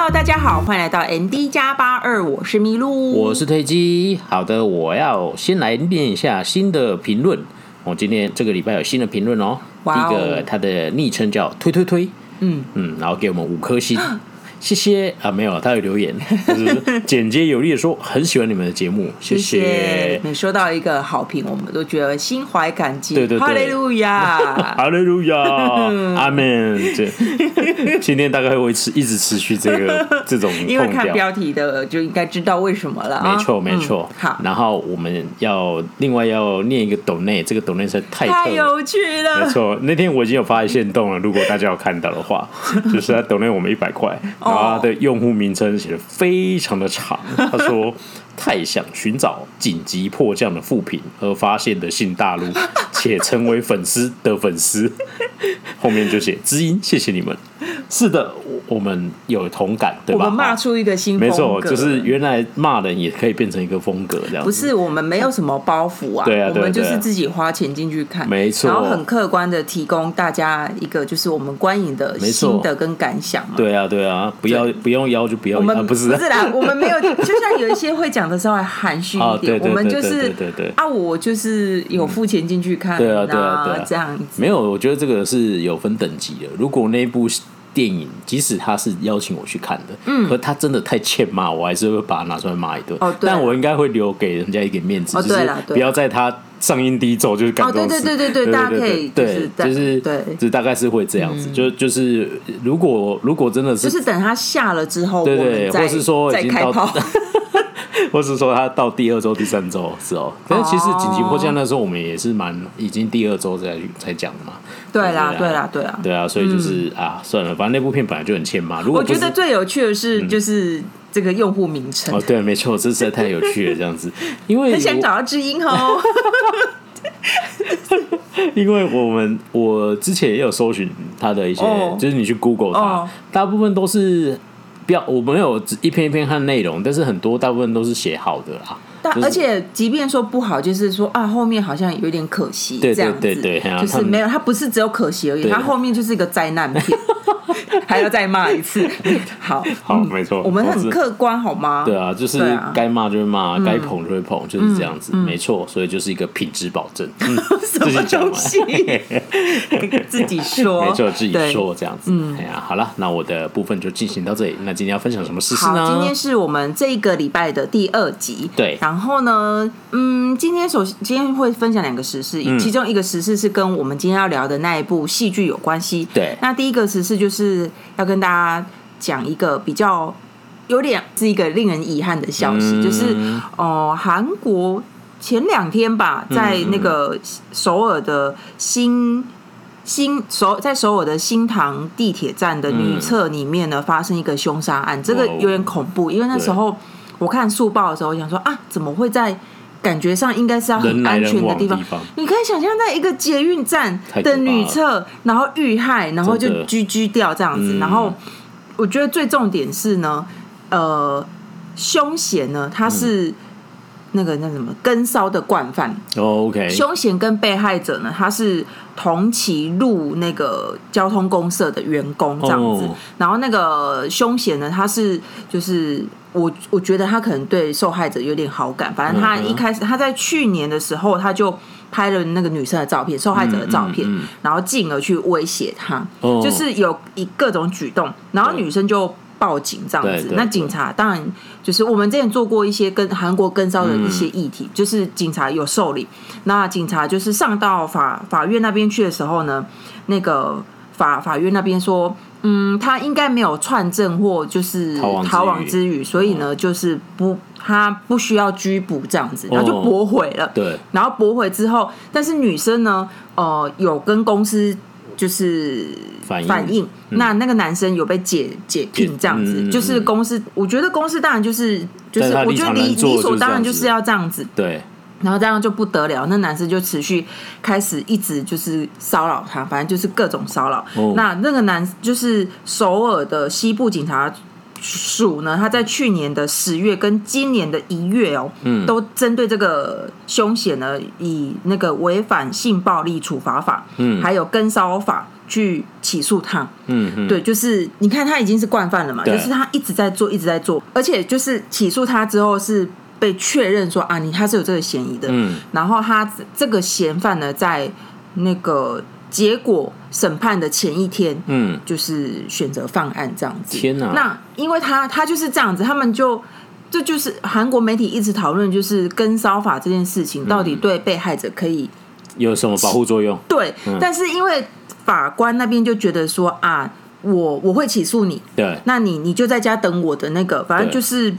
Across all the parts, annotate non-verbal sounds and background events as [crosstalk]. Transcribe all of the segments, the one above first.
Hello，大家好，欢迎来到 MD 加八二，我是麋鹿，我是推机。好的，我要先来念一下新的评论。我今天这个礼拜有新的评论哦。第一个，他的昵称叫推推推，嗯嗯，然后给我们五颗星。[gasps] 谢谢啊，没有，他有留言，[laughs] 就是简洁有力的说很喜欢你们的节目，谢谢。你收到一个好评，我们都觉得心怀感激。对对对，哈利路亚，[laughs] 哈利路亚，阿门。对，[laughs] 今天大概会持一直持续这个这种，因为看标题的就应该知道为什么了。没错没错、嗯。好，然后我们要另外要念一个抖内，这个抖内实在太太有趣了。没错，那天我已经有发现动了，如果大家有看到的话，就是他抖内我们一百块。他的用户名称写的非常的长，他说：“太想寻找紧急迫降的副品而发现的新大陆，且成为粉丝的粉丝。[laughs] ”后面就写知音，谢谢你们。是的。我们有同感，对吧？我们骂出一个新风格，没错，就是原来骂人也可以变成一个风格，这样。不是，我们没有什么包袱啊，对啊，我们就是自己花钱进去看，没错，然后很客观的提供大家一个就是我们观影的心得跟感想嘛。对啊，对啊，不要不用邀就不要，我们不是不是啦，我们没有，就像有一些会讲的稍微含蓄一点，我们就是对对对啊，我就是有付钱进去看，对啊对啊对啊，这样子。没有，我觉得这个是有分等级的，如果那部。电影即使他是邀请我去看的，嗯，可他真的太欠骂，我还是会把他拿出来骂一顿。哦，但我应该会留给人家一点面子，就是不要在他上映第一周就是感动对对对对，大家可以对，就是对，就大概是会这样子。就就是如果如果真的是，就是等他下了之后，对对，或是说已经到，[laughs] [laughs] 或是说他到第二周、第三周是哦。但是其实紧急迫降那时候我们也是蛮已经第二周才才讲的嘛。对啦，对啦，对啦，对啊，所以就是啊，算了，反正那部片本来就很欠骂。如果我觉得最有趣的是，就是这个用户名称。哦，对，没错，这实在太有趣了，这样子，[laughs] 因为很想找到知音哦。[laughs] 因为我们我之前也有搜寻他的一些，就是你去 Google 他，大部分都是不要，我没有一篇一篇看内容，但是很多大部分都是写好的啦。而且，即便说不好，就是说啊，后面好像有点可惜，这样子，对对对对，就是没有，它不是只有可惜而已，它后面就是一个灾难片。[laughs] 还要再骂一次，[laughs] 好，好，没错，我们很客观，好吗？对啊，就是该骂就会骂，该捧就会捧，就是这样子，没错，所以就是一个品质保证。[laughs] 什么东西？自己说，没错，自己说这样子。哎呀，好了，那我的部分就进行到这里。那今天要分享什么事情呢？今天是我们这个礼拜的第二集。对，然后呢，嗯，今天首先今天会分享两个时事，其中一个时事是跟我们今天要聊的那一部戏剧有关系。对，那第一个时事就是。要跟大家讲一个比较有点是一个令人遗憾的消息，嗯、就是哦，韩国前两天吧，在那个首尔的新新首在首尔的新堂地铁站的女厕里面呢，发生一个凶杀案，这个有点恐怖，因为那时候我看速报的时候，我想说啊，怎么会在？感觉上应该是要很安全的地方，你可以想象在一个捷运站的女厕，然后遇害，然后就狙狙掉这样子。然后我觉得最重点是呢，呃，凶嫌呢他是那个那什么跟梢的惯犯。OK，凶嫌跟被害者呢，他是同期入那个交通公社的员工这样子。然后那个凶嫌呢，他是就是。我我觉得他可能对受害者有点好感，反正他一开始他在去年的时候他就拍了那个女生的照片，受害者的照片，然后进而去威胁他，就是有一各种举动，然后女生就报警这样子。那警察当然就是我们之前做过一些跟韩国跟骚的一些议题，就是警察有受理，那警察就是上到法法院那边去的时候呢，那个法法院那边说。嗯，他应该没有串证或就是逃亡之余，所以呢，就是不，他不需要拘捕这样子，然后就驳回了。对，然后驳回之后，但是女生呢，呃，有跟公司就是反映，那那个男生有被解解聘这样子，就是公司，我觉得公司当然就是就是，我觉得理理所当然就是要这样子，对。然后这样就不得了，那男生就持续开始一直就是骚扰他，反正就是各种骚扰。Oh. 那那个男就是首尔的西部警察署呢，他在去年的十月跟今年的一月哦，嗯，都针对这个凶险呢，以那个违反性暴力处罚法，嗯，还有跟骚法去起诉他，嗯嗯，对，就是你看他已经是惯犯了嘛，就是他一直在做，一直在做，而且就是起诉他之后是被确认说啊，你他是有这个嫌疑的，嗯，然后他这个嫌犯呢，在那个。结果审判的前一天，嗯，就是选择放案这样子。天哪！那因为他他就是这样子，他们就这就是韩国媒体一直讨论，就是跟骚法这件事情到底对被害者可以有什么保护作用？对，嗯、但是因为法官那边就觉得说啊，我我会起诉你，对，那你你就在家等我的那个，反正就是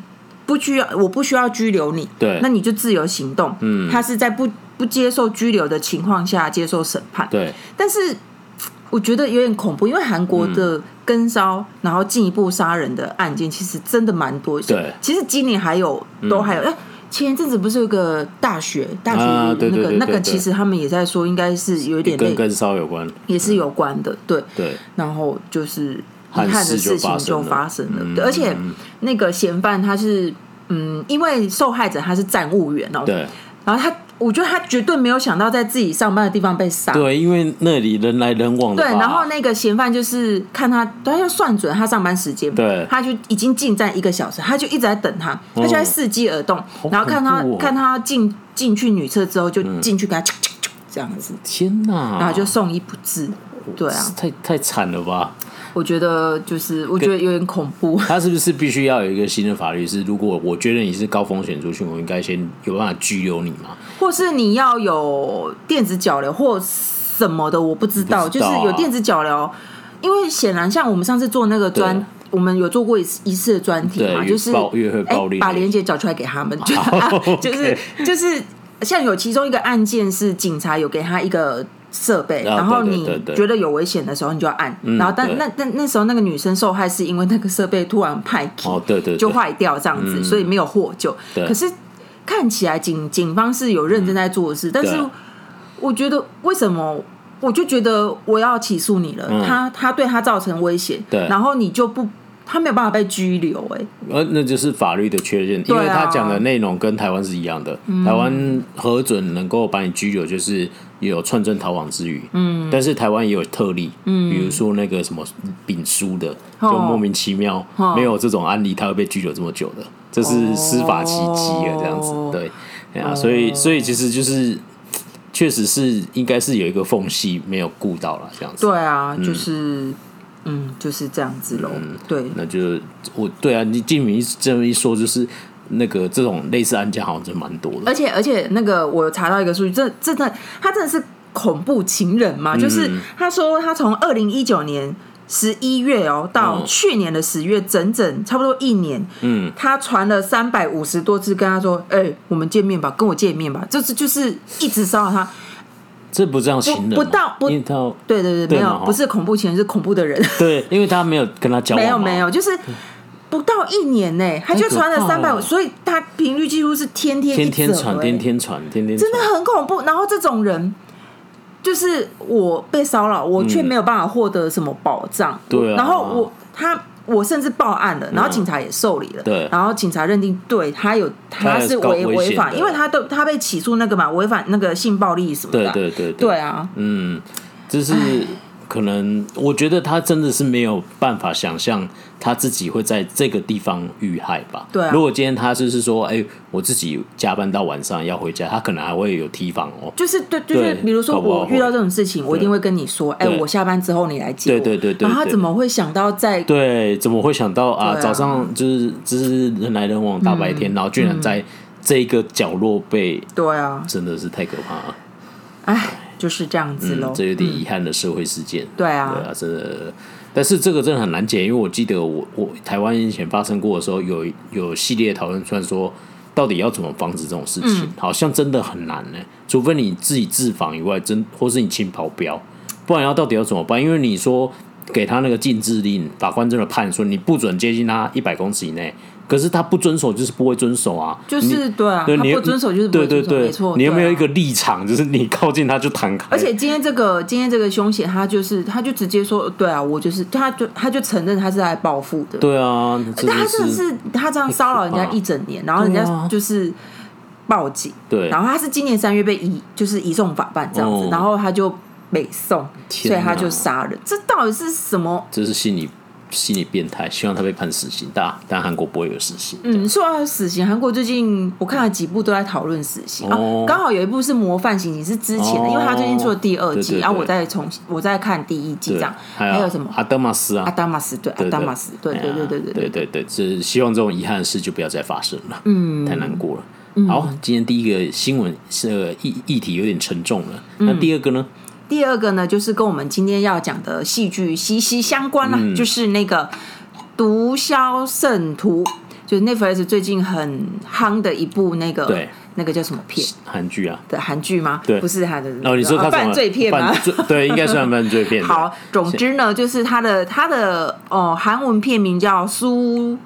不需要，我不需要拘留你，对，那你就自由行动。嗯，他是在不。不接受拘留的情况下接受审判，对，但是我觉得有点恐怖，因为韩国的跟骚、嗯、然后进一步杀人的案件其实真的蛮多。对，其实今年还有都还有，哎、嗯，前一阵子不是有个大学大学那个、啊、对对对对对那个，其实他们也在说，应该是有点跟跟骚有关，也是有关的，对。对。然后就是遗憾的事情就发生了，而且那个嫌犯他是嗯，因为受害者他是站务员哦，对，然后他。我觉得他绝对没有想到在自己上班的地方被杀。对，因为那里人来人往的。对，然后那个嫌犯就是看他，他要算准他上班时间，对，他就已经进站一个小时，他就一直在等他，他就在伺机而动，哦、然后看他、哦、看他进进去女厕之后，就进去给他、嗯、这样子。天哪！然后就送医不治。对啊，太太惨了吧？我觉得就是，我觉得有点恐怖。他是不是必须要有一个新的法律？是如果我觉得你是高风险族群，我应该先有办法拘留你吗？或是你要有电子脚镣或什么的？我不知道，知道啊、就是有电子脚镣，因为显然像我们上次做那个专，我们有做过一次一次的专题嘛，就是哎，把连结找出来给他们，就、[laughs] [laughs] 啊、就是就是像有其中一个案件是警察有给他一个。设备，然后你觉得有危险的时候，你就要按。然后但，那那那时候那个女生受害是因为那个设备突然派哦，对对，就坏掉这样子，所以没有获救。可是看起来警警方是有认真在做事，但是我觉得为什么我就觉得我要起诉你了？他他对他造成威胁，对，然后你就不。他没有办法被拘留，哎，呃，那就是法律的确认，因为他讲的内容跟台湾是一样的。台湾核准能够把你拘留，就是有串证逃亡之余。嗯，但是台湾也有特例，嗯，比如说那个什么丙叔的，就莫名其妙没有这种案例，他会被拘留这么久的，这是司法奇迹啊，这样子。对，啊，所以所以其实就是确实是应该是有一个缝隙没有顾到了，这样子。对啊，就是。嗯，就是这样子喽。嗯，对，那就我对啊，你静敏这么一说，就是那个这种类似案件好像真蛮多的。而且而且那个我查到一个数据，这真的他真的是恐怖情人嘛？嗯、就是他说他从二零一九年十一月哦到去年的十月，整整差不多一年。嗯，他传了三百五十多次跟他说：“哎、欸，我们见面吧，跟我见面吧。”就是就是一直骚扰他。这不这样情人，不到不，对对对，对没有，不是恐怖情人，是恐怖的人。对，因为他没有跟他交往，没有没有，就是不到一年呢，他就传了三百五，所以他频率几乎是天天天天传，天天传，天天真的很恐怖。然后这种人，就是我被骚扰，我却没有办法获得什么保障。对，然后我他。我甚至报案了，然后警察也受理了。对，然后警察认定对他有他是违违法，因为他都他被起诉那个嘛，违反那个性暴力什么的。对对对对啊，嗯，就是。可能我觉得他真的是没有办法想象他自己会在这个地方遇害吧？对啊。如果今天他就是说，哎，我自己加班到晚上要回家，他可能还会有提防哦。就是对，就是比如说我遇到这种事情，我一定会跟你说，哎，我下班之后你来接我。对对对。然后他怎么会想到在？对，怎么会想到啊？早上就是就是人来人往大白天，然后居然在这个角落被……对啊，真的是太可怕了。哎。就是这样子喽、嗯，这有点遗憾的社会事件。嗯、对啊，对啊，真的。但是这个真的很难解，因为我记得我我台湾以前发生过的时候，有有系列讨论出来说，到底要怎么防止这种事情，嗯、好像真的很难呢。除非你自己自防以外，真或是你请保镖，不然要到底要怎么办？因为你说给他那个禁制令，法官真的判说你不准接近他一百公尺以内。可是他不遵守，就是不会遵守啊。就是对啊，对他不遵守就是不会遵守，对对对，没错。你有没有一个立场，就是你靠近他就弹开？而且今天这个今天这个凶险，他就是他就直接说，对啊，我就是他就他就承认他是来报复的。对啊，但他真的是他这样骚扰人家一整年，然后人家就是报警，对，然后他是今年三月被移就是移送法办这样子，然后他就北送，所以他就杀人。这到底是什么？这是心理。心理变态，希望他被判死刑，但但韩国不会有死刑。嗯，说到死刑，韩国最近我看了几部都在讨论死刑、哦、啊，刚好有一部是《模范刑警》，是之前的，哦、因为他最近出了第二季，然后、啊、我再重我再看第一季这样。还有，什么？阿德玛斯啊，阿达玛斯对，阿达玛斯对对对对对对对对，是希望这种遗憾的事就不要再发生了。嗯，太难过了。嗯、好，今天第一个新闻是议议题有点沉重了，那第二个呢？第二个呢，就是跟我们今天要讲的戏剧息息相关了，嗯、就是那个《毒枭圣徒》，就是 Netflix 最近很夯的一部那个，对，那个叫什么片？韩剧啊？对韩剧吗？对，不是他的哦，你说他犯罪片吗？[laughs] 对，应该算犯罪片。好，总之呢，就是他的他的哦，韩文片名叫苏。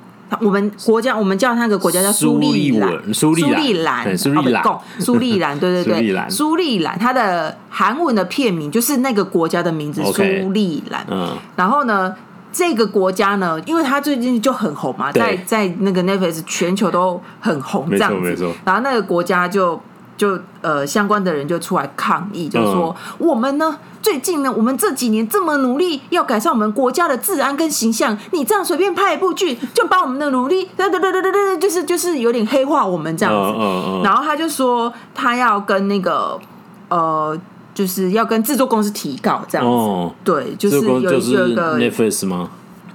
我们国家，我们叫那个国家叫苏利兰，苏利 [laughs] 兰，苏利兰，苏利兰，对对对，苏利兰，它的韩文的片名就是那个国家的名字，苏利兰。嗯，然后呢，这个国家呢，因为它最近就很红嘛，在在那个 Netflix 全球都很红，这样子。然后那个国家就就呃相关的人就出来抗议，就说我们呢。最近呢，我们这几年这么努力要改善我们国家的治安跟形象，你这样随便拍一部剧，就把我们的努力，对对对对对对，就是就是有点黑化我们这样子。Uh, uh, uh. 然后他就说他要跟那个呃，就是要跟制作公司提告这样子。Uh, 对，就是有有一个 Netflix 吗？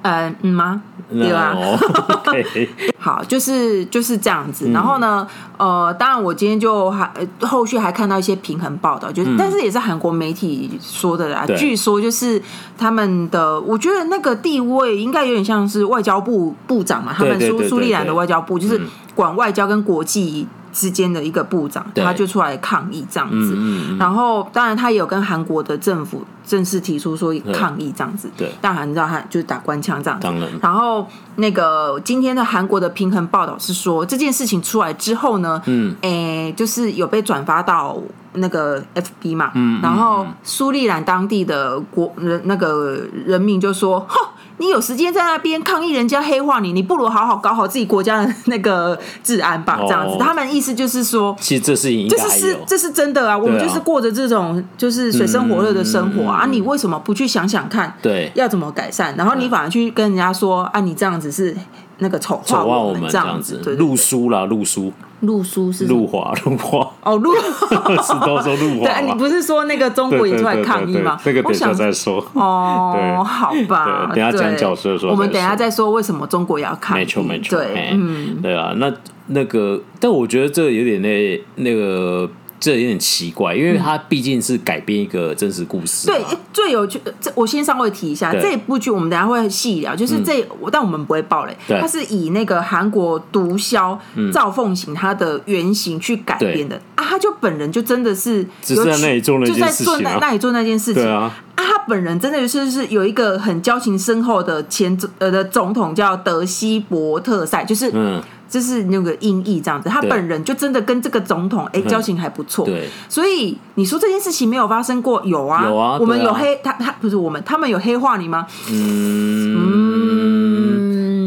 嗯嗯吗？对吧？[laughs] 好，就是就是这样子。然后呢，呃，当然我今天就还后续还看到一些平衡报道，就是但是也是韩国媒体说的啦。据说就是他们的，我觉得那个地位应该有点像是外交部部长嘛，他们苏苏利兰的外交部就是管外交跟国际之间的一个部长，他就出来抗议这样子。然后当然他也有跟韩国的政府。正式提出说抗议这样子，对，当然你知道他就是打官腔这样子。当然，然后那个今天的韩国的平衡报道是说，这件事情出来之后呢，嗯，诶，就是有被转发到那个 FB 嘛，嗯，然后苏利兰当地的国人那个人民就说，哼。[laughs] 你有时间在那边抗议人家黑化你，你不如好好搞好自己国家的 [laughs] 那个治安吧。这样子，他们意思就是说，其实这是这是这是真的啊。我们就是过着这种就是水深火热的生活啊，你为什么不去想想看，对，要怎么改善？然后你反而去跟人家说啊，你这样子是那个丑化我们这样子，路书啦，路书。陆书是陆华，陆华哦，陆 [laughs] 是都说陆华。对，你不是说那个中国也出来抗议吗？这个等下再说。哦，好吧，等下讲角色的时候，我们等下再说为什么中国要抗议。没错，没错。对，嗯，对啊，那那个，但我觉得这有点那那个。这有点奇怪，因为它毕竟是改编一个真实故事。对，最有趣，这我先稍微提一下，这部剧我们等下会细聊。就是这，但我们不会爆雷。它是以那个韩国毒枭赵凤行他的原型去改编的啊，他就本人就真的是只是在那里做那件事情，就在做那里做那件事情啊。啊，他本人真的就是是有一个很交情深厚的前呃的总统叫德西伯特赛，就是嗯。就是那个音译这样子，他本人就真的跟这个总统哎交情还不错，对，所以你说这件事情没有发生过，有啊，有啊，我们有黑他他不是我们，他们有黑化你吗？嗯，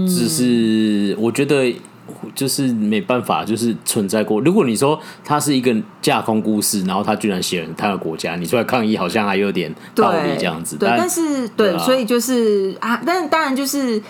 只是我觉得就是没办法，就是存在过。如果你说他是一个架空故事，然后他居然写了他的国家，你出来抗议，好像还有点道理这样子。对，但是对，所以就是啊，但当然就是。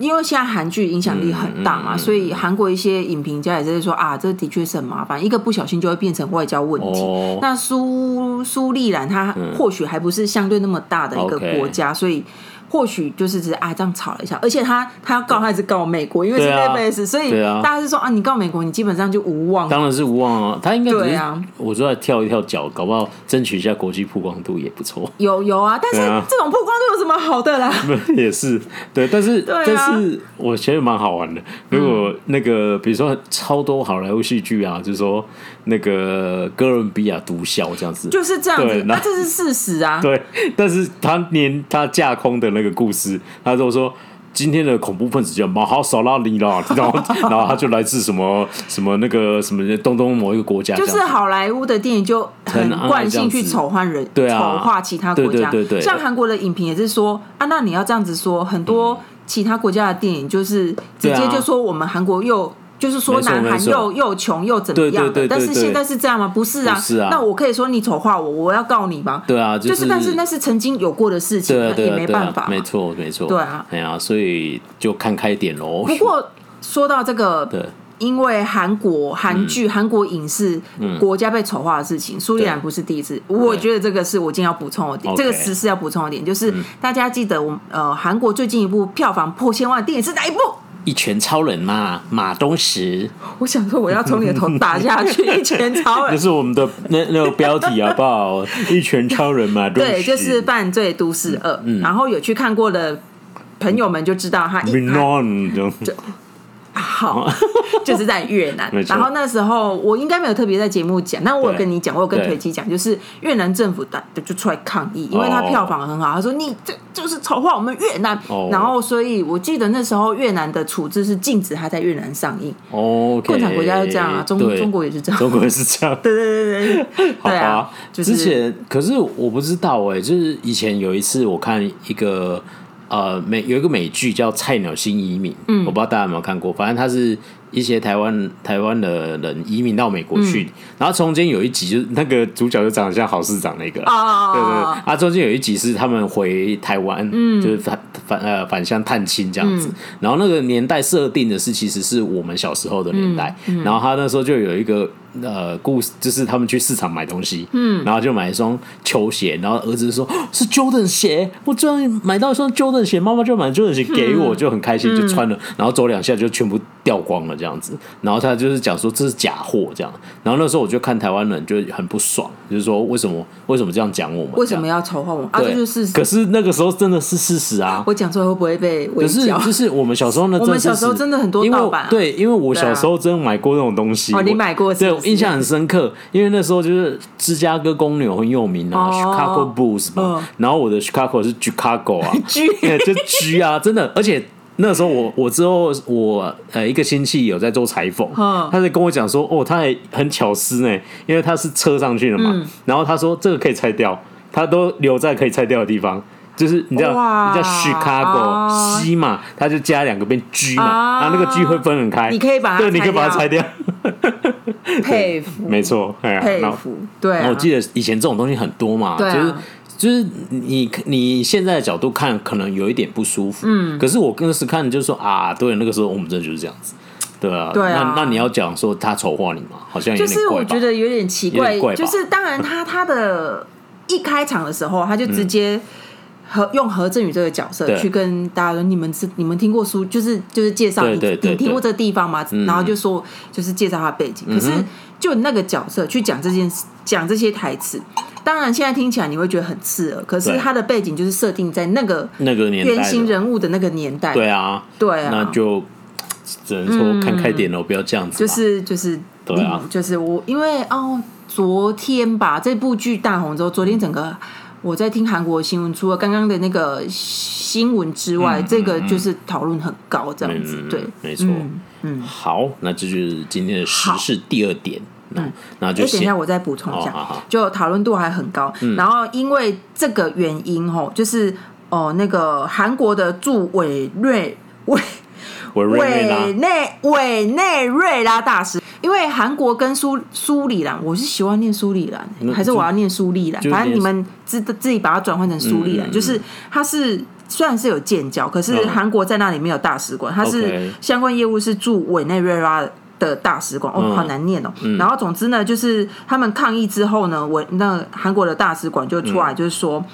因为现在韩剧影响力很大嘛，嗯嗯、所以韩国一些影评家也在说啊，这的确是很麻烦，一个不小心就会变成外交问题。哦、那苏苏利兰他或许还不是相对那么大的一个国家，嗯、所以。或许就是只是啊这样吵了一下，而且他他要告，他是告美国，因为是 Netflix，所以大家是说啊，你告美国，你基本上就无望。当然是无望啊，他应该对啊，我说在跳一跳脚，搞不好争取一下国际曝光度也不错。有有啊，但是这种曝光度有什么好的啦？[laughs] 也是对，但是但是我觉得蛮好玩的。如果那个比如说超多好莱坞戏剧啊，就是说那个哥伦比亚毒枭这样子，就是这样子，那这是事实啊。对，但是他连他架空的那。那个故事，他就说。今天的恐怖分子叫马哈萨拉里啦，[laughs] 然后然后他就来自什么什么那个什么东东某一个国家，就是好莱坞的电影就很惯性去丑化人，对啊，丑化其他国家，对对对对，像韩国的影评也是说啊，那你要这样子说，很多其他国家的电影就是直接就说我们韩国又。就是说，南韩又又穷又怎么样的？对对对对对，但是现在是这样吗？不是啊，是啊。那我可以说你丑化我，我要告你吗？对啊，就是，就是，但是那是曾经有过的事情，对对对对，也没办法。没错，没错。对啊，哎呀，所以就看开点喽。不过说到这个，对，因为韩国韩剧、韩国影视国家被丑化的事情，苏丽兰不是第一次。我觉得这个是我今天要补充的点，这个时事要补充的点，就是大家记得，我呃，韩国最近一部票房破千万的电影是哪一部？一拳超人嘛，马东石。我想说，我要从你的头打下去。一拳超人，这是我们的那那个标题好不好？一拳超人嘛，对，就是犯罪都市二。嗯，然后有去看过的朋友们就知道他。好，[laughs] 就是在越南。然后那时候我应该没有特别在节目讲，但我有跟你讲，我有跟腿机讲，就是越南政府的就出来抗议，因为他票房很好，他说你这就是丑化我们越南。然后所以我记得那时候越南的处置是禁止他在越南上映。哦，共产国家就这样啊，中中国也是这样，中国也是这样。对对对对，[laughs] 好吧。之前可是我不知道哎，就是以前有一次我看一个。呃，美有一个美剧叫《菜鸟新移民》，嗯，我不知道大家有没有看过，反正它是。一些台湾台湾的人移民到美国去，嗯、然后中间有一集就是那个主角就长得像郝市长那个，哦、对对对，啊，中间有一集是他们回台湾，嗯，就是返返呃返乡探亲这样子，嗯、然后那个年代设定的是其实是我们小时候的年代，然后他那时候就有一个呃故事，就是他们去市场买东西，嗯，然后就买一双球鞋，然后儿子说 [gasps] 是 Jordan 鞋，我终于买到一双 Jordan 鞋，妈妈就买 Jordan 鞋给我，就很开心就穿了，然后走两下就全部掉光了。这样子，然后他就是讲说这是假货，这样。然后那时候我就看台湾人就很不爽，就是说为什么为什么这样讲我们？为什么要丑化我们？啊，这就是事实。可是那个时候真的是事实啊！我讲出来会不会被？可是就是我们小时候呢，[laughs] 我们小时候真的很多盗版。对，因为我小时候真的买过那种东西。哦，你买过？对，我印象很深刻，因为那时候就是芝加哥公牛很有名啊，Chicago Bulls 嘛。然后我的 Chicago 是 Chicago 啊，[laughs] G 就 G 啊，真的，而且。那时候我我之后我呃一个亲戚有在做裁缝，他在跟我讲说哦，他还很巧思呢，因为他是车上去了嘛，嗯、然后他说这个可以拆掉，他都留在可以拆掉的地方，就是你知道哇你叫 Chicago 西嘛，他就加两个变 G 嘛，啊、然后那个 G 会分很开，你可以把它对，你可以把它拆掉，[laughs] 佩服，没错，佩服，对、啊，我记得以前这种东西很多嘛，就是。就是你你现在的角度看，可能有一点不舒服。嗯，可是我更时看，就是说啊，对，那个时候我们真的就是这样子，对啊。对啊。那那你要讲说他丑化你吗？好像。就是我觉得有点奇怪，怪就是当然他他的一开场的时候，他就直接和、嗯、用何振宇这个角色去跟大家说，你们是你们听过书，就是就是介绍你你听过这个地方吗？嗯、然后就说就是介绍他背景，可是就那个角色去讲这件事，讲这些台词。当然，现在听起来你会觉得很刺耳，可是他的背景就是设定在那个那个年原型人物的那个年代。对啊，对啊，那就只能说看开点了，不要这样子。就是就是，对啊，就是我因为哦，昨天吧，这部剧大红之后，昨天整个我在听韩国新闻，除了刚刚的那个新闻之外，这个就是讨论很高，这样子。对，没错。嗯，好，那这就是今天的时事第二点。嗯，那就等一下我再补充一下，就讨论度还很高。然后因为这个原因吼，就是哦，那个韩国的驻委瑞委委内委内瑞拉大使，因为韩国跟苏苏里兰，我是喜欢念苏里兰，还是我要念苏利兰？反正你们自自己把它转换成苏里兰，就是它是虽然是有建交，可是韩国在那里没有大使馆，它是相关业务是驻委内瑞拉的大使馆哦，好难念哦。嗯、然后总之呢，就是他们抗议之后呢，我那韩国的大使馆就出来，就是说、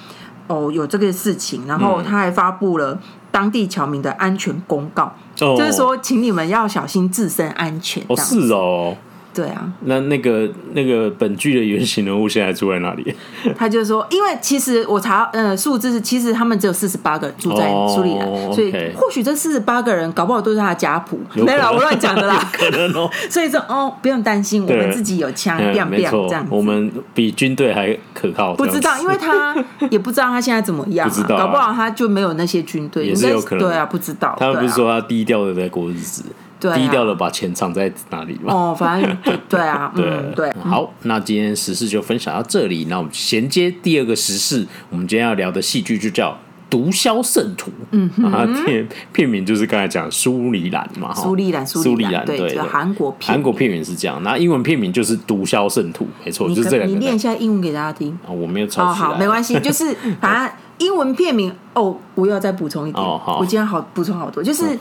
嗯、哦有这个事情，然后他还发布了当地侨民的安全公告，嗯、就是说请你们要小心自身安全。哦，是哦。对啊，那那个那个本剧的原型人物现在住在哪里？[laughs] 他就说，因为其实我查呃数字是，其实他们只有四十八个人住在苏里兰，哦所以或许这四十八个人搞不好都是他的家谱，没有啦，我乱讲的啦。[laughs] 可能哦，[laughs] 所以说哦，不用担心，我对们自己有枪，嗯 biang 没 biang 错这样子。我们比军队还可靠。不知道，因为他也不知道他现在怎么样、啊，不知道啊搞不好他就没有那些军队，也是有可能对啊，不知道。他们不是说他低调的在过日子，对啊低调的把钱藏在哪里吧？哦，反正对 [laughs] 对啊，对嗯，对。好，那今天时事就分享到这里。那我们衔接第二个时事，我们今天要聊的戏剧就叫《毒枭圣徒》。嗯，啊，片片名就是刚才讲苏里兰嘛，哈苏里兰，苏里兰，对，韩国片，韩国片名是这样，那英文片名就是《毒枭圣徒》，没错，就是这两个。你念一下英文给大家听。啊，我没有抄哦，起来，好，没关系，[laughs] 就是反正英文片名哦，我要再补充一点，哦好我今天好补充好多，就是。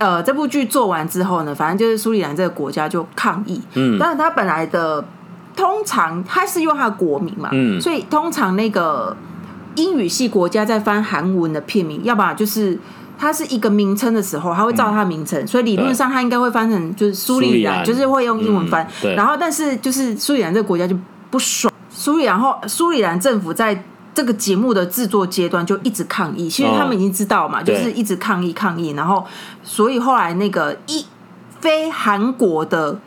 呃，这部剧做完之后呢，反正就是苏里兰这个国家就抗议，嗯，但是他本来的通常他是用他的国名嘛，嗯。所以通常那个英语系国家在翻韩文的片名，要不然就是它是一个名称的时候，它会照它的名称，所以理论上它应该会翻成就是苏里兰，就是会用英文翻，嗯对。然后但是就是苏里兰这个国家就不爽，苏里兰后苏里兰政府在。这个节目的制作阶段就一直抗议，其实他们已经知道嘛，哦就是一直抗议抗议，然后所以后来那个一非韩国的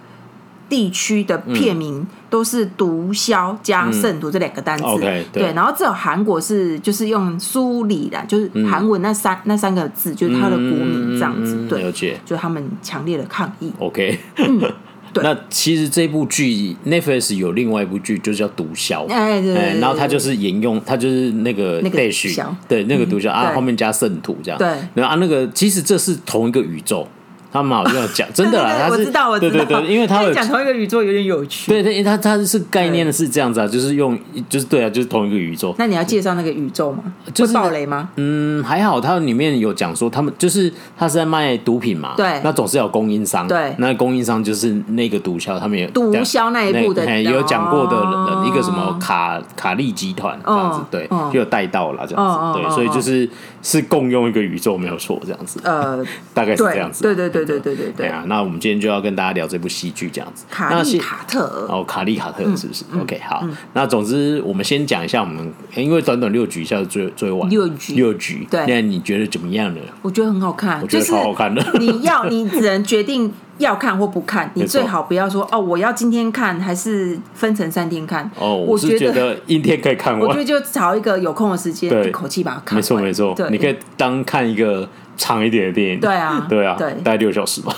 地区的片名都是“毒枭”加“圣徒”这两个单词，OK，对。对，然后只有韩国是就是用苏里的，就是韩文那三、那三个字，就是他的国名这样子，嗯对就他们强烈的抗议。，OK。[laughs] 对。那其实这部剧 Netflix 有另外一部剧，就叫《毒枭》，哎对然后他就是沿用，他就是那个那个 dash，毒枭。对，那个毒枭啊，后面加圣徒这样，对。然后啊，那个其实这是同一个宇宙，他们好像有讲，[laughs] 真的啦，他是我知道，我知道，对对对，因为他有讲同一个宇宙有点有趣。对对，因为他他是概念的是这样子啊，就是用就是对啊，就是同一个宇宙。那你要介绍那个宇宙吗？就是会爆雷吗？嗯，还好，它里面有讲说他们就是他是在卖毒品嘛，对那总是有供应商，对那供应商就是那个毒枭，他们有毒枭那一部的嘿有讲过的人一个什么卡卡利集团这样子哦，对哦，就有带到了这样子，对，所以就是是共用一个宇宙没有错，这样子，呃，[laughs] 大概是这样子，对对对对对对对。那我们今天就要跟大家聊这部戏剧，这样子。卡利卡特哦，卡利卡特是不是？OK，好。那总之，我们先讲一下我们，因为短短六局，一下子追追完六局，六局。对，那你觉得怎么样呢？我觉得很好看，我觉得超好看的。你要，你只能决定要看或不看，你最好不要说哦，我要今天看还是分成三天看。哦，我是觉得一天可以看完。我觉得，就找一个有空的时间，一口气把它看没错完。没错，对，你可以当看一个长一点的电影，对啊对啊，对。大概六小时吧，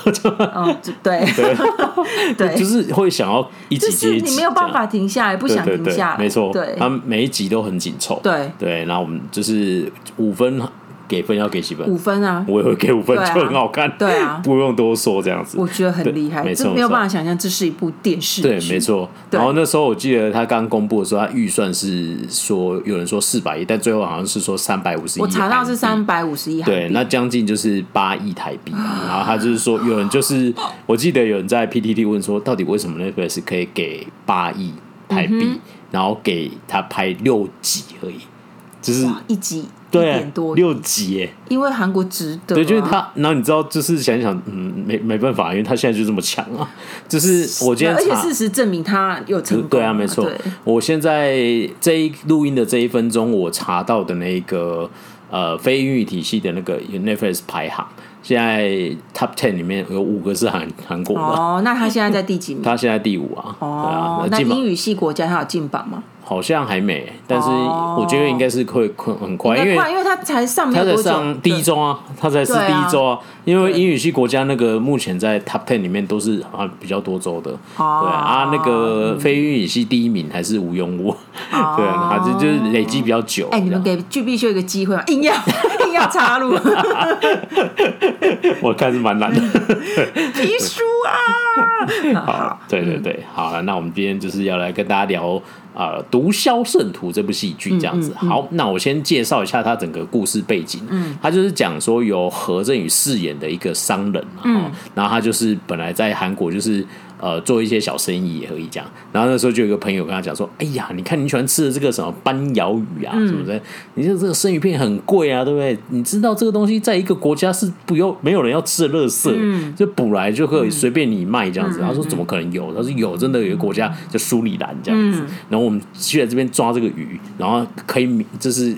嗯，就对。[laughs] [laughs] 对，就是会想要一集就是接一集，你没有办法停下来，不想停下来，对，没错，对。他每一集都很紧凑，对。对，然后我们就是五分给分要给几分？五分啊，我也会给五分，就很好看，对啊。不用多说这样子，我觉得很厉害，对没错这没有办法想象这是一部电视剧，对，没错。然后那时候我记得他刚公布的时候，他预算是说有人说四百亿，但最后好像是说三百五十亿。我查到是三。百五十亿对，那将近就是八亿台币。然后他就是说，有人就是我记得有人在 PTT 问说，到底为什么 Netflix 可以给八亿台币，嗯然后给他拍六集而已，就是一集。一对啊点多，六集耶。因为韩国值得啊，对，就是他，然后你知道，就是想一想，嗯，没没办法，因为他现在就这么强啊。[laughs] 就是我今天而且事实证明他有成功，对啊，没错。我现在这一录音的这一分钟，我查到的那个呃非英语体系的那个 Netflix 排行，现在 Top Ten 里面有五个是韩韩国的，哦，那他现在在第几名？他现在第五啊。对啊哦，，那英语系国家他有进榜吗？好像还没，但是哦。我觉得应该是会快很快，因为因为他才上没他在上第一周啊，他才是第一周啊，因为英语系国家那个目前在 Top Ten 里面都是啊比较多周的，哦。对啊，啊那个非英语系第一名还是吴庸武，[laughs] 对啊，他就就是累积比较久。哎，你们给巨必秀一个机会嘛，硬要。硬要插入。[laughs] 我看是蛮难的。[laughs] 皮书啊，好，对对对，好了，那我们今天就是要来跟大家聊啊，呃《毒枭圣徒》这部戏剧这样子。好，那我先介绍一下它整个故事背景。嗯，他就是讲说由何振宇饰演的一个商人，嗯，然后他就是本来在韩国就是呃做一些小生意也可以这样。然后那时候就有一个朋友跟他讲说：“哎呀，你看你喜欢吃的这个什么斑鳐鱼啊，什么的，你说这个生鱼片很贵啊，对不对？你知道这个东西在一个国家是不用没有人要吃的垃圾，嗯、就捕来就可以随便你卖这样子。”他说：“怎么可能有？他说有，真的有一个国家叫苏里兰这样子。然后我们去在这边抓这个鱼，然后可以就是。”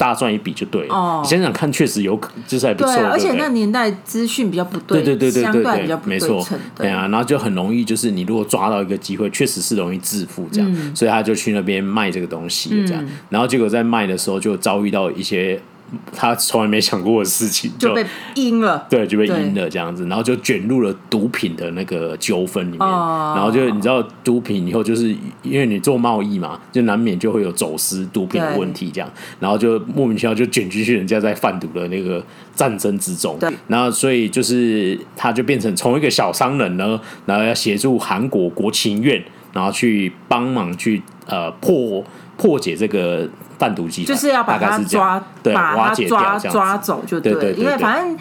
大赚一笔就对了。哦，想想看，确实有可，就是还不错。对，而且那年代资讯比较不对，对对对对对对，没错。对啊，然后就很容易，就是你如果抓到一个机会，确实是容易致富这样。所以他就去那边卖这个东西这样，然后结果在卖的时候就遭遇到一些。他从来没想过的事情就，就被阴了，对，就被阴了这样子，然后就卷入了毒品的那个纠纷里面，哦、然后就你知道毒品以后就是因为你做贸易嘛，就难免就会有走私毒品的问题这样，然后就莫名其妙就卷进去人家在贩毒的那个战争之中，对，然后所以就是他就变成从一个小商人呢，然后要协助韩国国情院，然后去帮忙去呃破破解这个。贩毒集团就是要把他抓，对，把他抓抓走就对，对，对，对，因为反正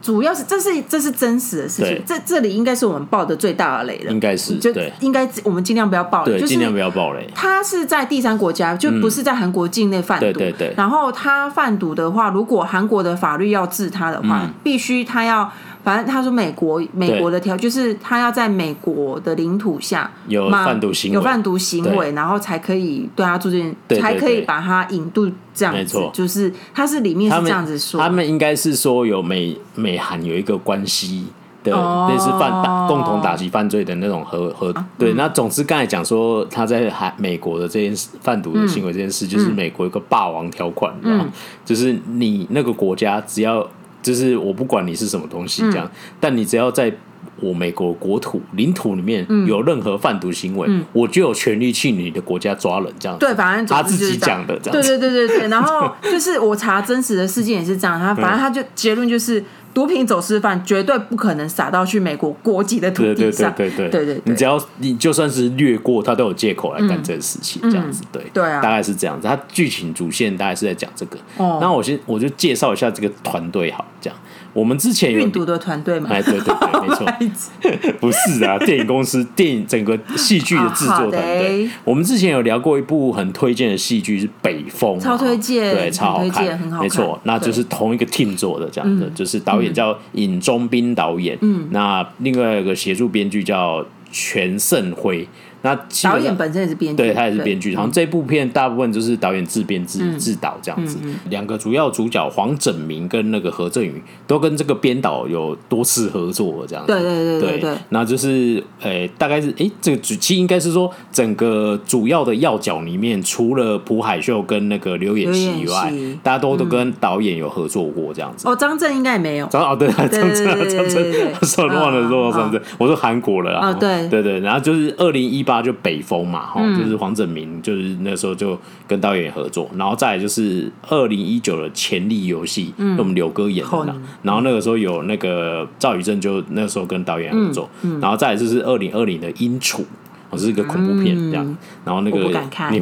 主要是这是这是真实的事情，这这里应该是我们爆的最大的雷了，应该是就应该我们尽量不要爆雷，尽量不要爆雷。他是在第三国家，就不是在韩国境内贩毒，嗯、对对对。然后他贩毒的话，如果韩国的法律要治他的话，嗯、必须他要。反正他说美国美国的条就是他要在美国的领土下有贩毒行为，有贩毒行为，然后才可以对他做这件，才可以把他引渡这样子。没错，就是他是里面是这样子说，他们，应该是说有美美韩有一个关系的类似犯打共同打击犯罪的那种合合。啊、对，那总之刚才讲说他在韩美国的这件事贩毒的行为这件事，嗯、就是美国一个霸王条款，嗯，就是你那个国家只要。就是我不管你是什么东西这样，嗯、但你只要在我美国国土领土里面有任何贩毒行为，嗯、我就有权利去你的国家抓人这样。对，反正他自己讲的这样。对对对对对，然后 [laughs] 就是我查真实的事件也是这样，他反正他就结论就是。毒品走私犯绝对不可能撒到去美国国籍的土地上，对对对对对，你只要你就算是略过，他都有借口来干这个事情，这样子对。对啊，大概是这样子。他剧情主线大概是在讲这个。哦，那我先我就介绍一下这个团队，好，这样我们之前有运毒的团队嘛？哎，对对对，没错，[laughs] [laughs] 不是啊，电影公司 [laughs] 电影整个戏剧的制作团队。我们之前有聊过一部很推荐的戏剧是《北风》，超推荐，对，超好看，很好看，没错，那就是同一个 team 做的，这样的就是导。演叫尹中斌导演，嗯，那另外一个协助编剧叫全胜辉。那导演本身也是编剧，对，他也是编剧。然后这部片大部分就是导演自编自自导这样子。两个主要主角黄整明跟那个何振宇都跟这个编导有多次合作这样子。对对对对，那就是诶，大概是诶，这个主其实应该是说整个主要的要角里面，除了朴海秀跟那个刘演熙以外，大家都都跟导演有合作过这样子。哦，张震应该也没有。张哦对，张震张震，我说忘了说张震，我说韩国了啊。对对。对，然后就是二零一八。就北风嘛，哈，就是黄正明，就是那时候就跟导演合作，然后再来就是二零一九的《潜力游戏》，嗯，我们柳哥演的，然后那个时候有那个赵宇正，就那时候跟导演合作，然后再来就是二零二零的《英楚》。我是一个恐怖片这样，然后那个你不敢看，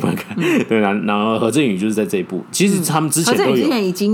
对，然然后何振宇就是在这一部，其实他们之前都有，